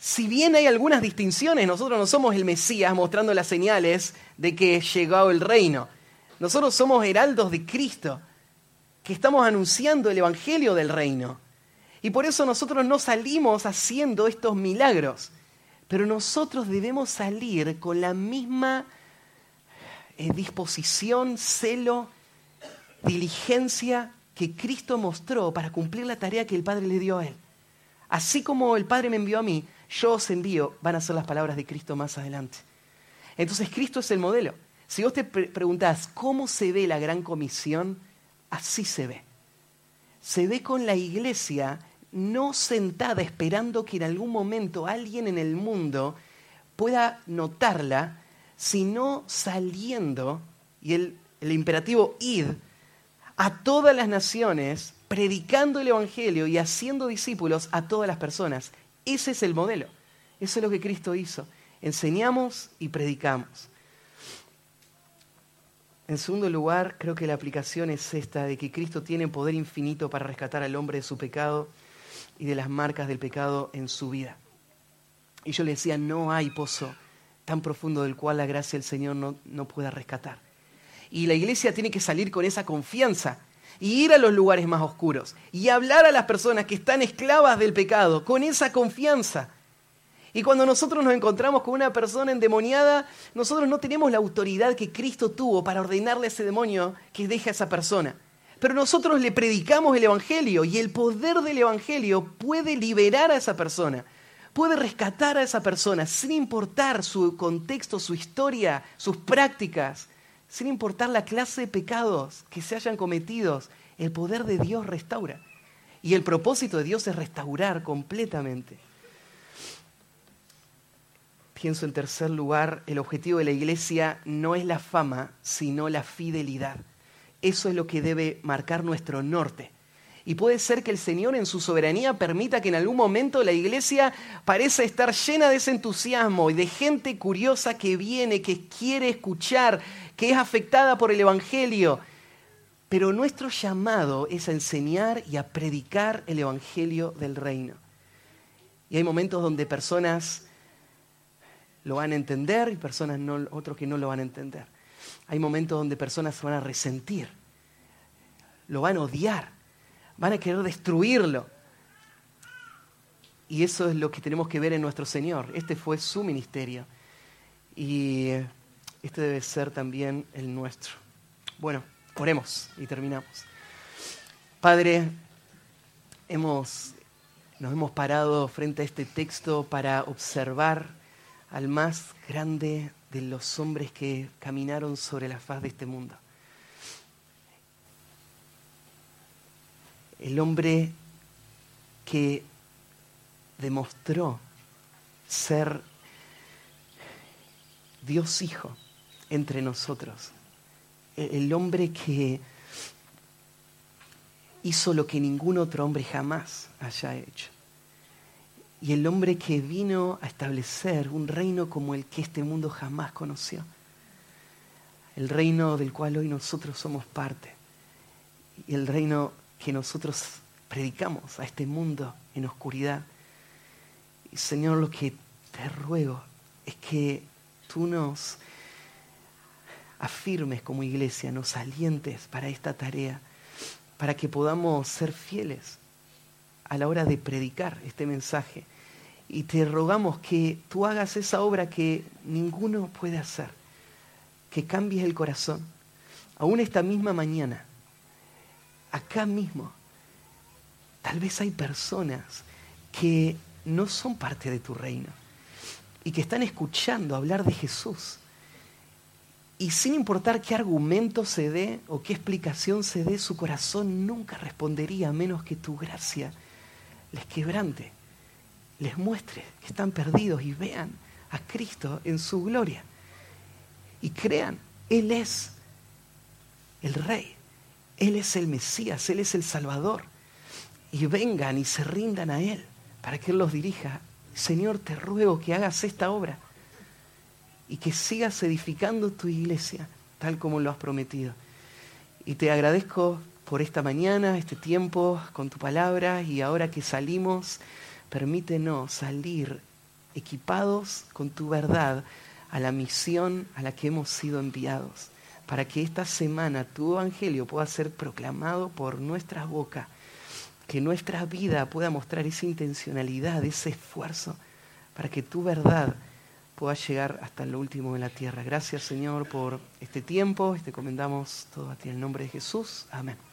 si bien hay algunas distinciones, nosotros no somos el Mesías mostrando las señales de que llegado el reino. Nosotros somos heraldos de Cristo, que estamos anunciando el Evangelio del reino. Y por eso nosotros no salimos haciendo estos milagros, pero nosotros debemos salir con la misma eh, disposición, celo, diligencia que Cristo mostró para cumplir la tarea que el Padre le dio a él. Así como el Padre me envió a mí, yo os envío, van a ser las palabras de Cristo más adelante. Entonces Cristo es el modelo. Si vos te preguntás cómo se ve la gran comisión, así se ve. Se ve con la iglesia no sentada esperando que en algún momento alguien en el mundo pueda notarla sino saliendo, y el, imperativo id, a todas las naciones, predicando el Evangelio y haciendo discípulos a todas las personas. Ese es el modelo. Eso es lo que Cristo hizo. Enseñamos y predicamos. En segundo lugar, creo que la aplicación es esta, de que Cristo tiene poder infinito para rescatar al hombre de su pecado y de las marcas del pecado en su vida. Y yo le decía, no hay pozo tan profundo del cual la gracia del Señor no, no pueda rescatar. Y la iglesia tiene que salir con esa confianza y ir a los lugares más oscuros y hablar a las personas que están esclavas del pecado con esa confianza. Y cuando nosotros nos encontramos con una persona endemoniada, nosotros no tenemos la autoridad que Cristo tuvo para ordenarle a ese demonio que deje a esa persona. Pero nosotros le predicamos el Evangelio y el poder del Evangelio puede liberar a esa persona puede rescatar a esa persona sin importar su contexto, su historia, sus prácticas, sin importar la clase de pecados que se hayan cometido, el poder de Dios restaura. Y el propósito de Dios es restaurar completamente. Pienso en tercer lugar, el objetivo de la iglesia no es la fama, sino la fidelidad. Eso es lo que debe marcar nuestro norte. Y puede ser que el Señor en su soberanía permita que en algún momento la iglesia parezca estar llena de ese entusiasmo y de gente curiosa que viene, que quiere escuchar, que es afectada por el Evangelio. Pero nuestro llamado es a enseñar y a predicar el Evangelio del reino. Y hay momentos donde personas lo van a entender y personas no, otros que no lo van a entender. Hay momentos donde personas se van a resentir, lo van a odiar, van a querer destruirlo. Y eso es lo que tenemos que ver en nuestro Señor. Este fue su ministerio. Y este debe ser también el nuestro. Bueno, oremos y terminamos. Padre, hemos, nos hemos parado frente a este texto para observar al más grande de los hombres que caminaron sobre la faz de este mundo. El hombre que demostró ser Dios Hijo entre nosotros. El hombre que hizo lo que ningún otro hombre jamás haya hecho y el hombre que vino a establecer un reino como el que este mundo jamás conoció. El reino del cual hoy nosotros somos parte. Y el reino que nosotros predicamos a este mundo en oscuridad. Señor, lo que te ruego es que tú nos afirmes como iglesia, nos alientes para esta tarea, para que podamos ser fieles a la hora de predicar este mensaje y te rogamos que tú hagas esa obra que ninguno puede hacer, que cambies el corazón. Aún esta misma mañana, acá mismo, tal vez hay personas que no son parte de tu reino y que están escuchando hablar de Jesús. Y sin importar qué argumento se dé o qué explicación se dé, su corazón nunca respondería a menos que tu gracia les quebrante les muestre que están perdidos y vean a Cristo en su gloria. Y crean, Él es el Rey, Él es el Mesías, Él es el Salvador. Y vengan y se rindan a Él para que Él los dirija. Señor, te ruego que hagas esta obra y que sigas edificando tu iglesia tal como lo has prometido. Y te agradezco por esta mañana, este tiempo con tu palabra y ahora que salimos permítenos salir equipados con tu verdad a la misión a la que hemos sido enviados, para que esta semana tu evangelio pueda ser proclamado por nuestra boca, que nuestra vida pueda mostrar esa intencionalidad, ese esfuerzo, para que tu verdad pueda llegar hasta lo último de la tierra. Gracias Señor por este tiempo, te comendamos todo a ti en el nombre de Jesús. Amén.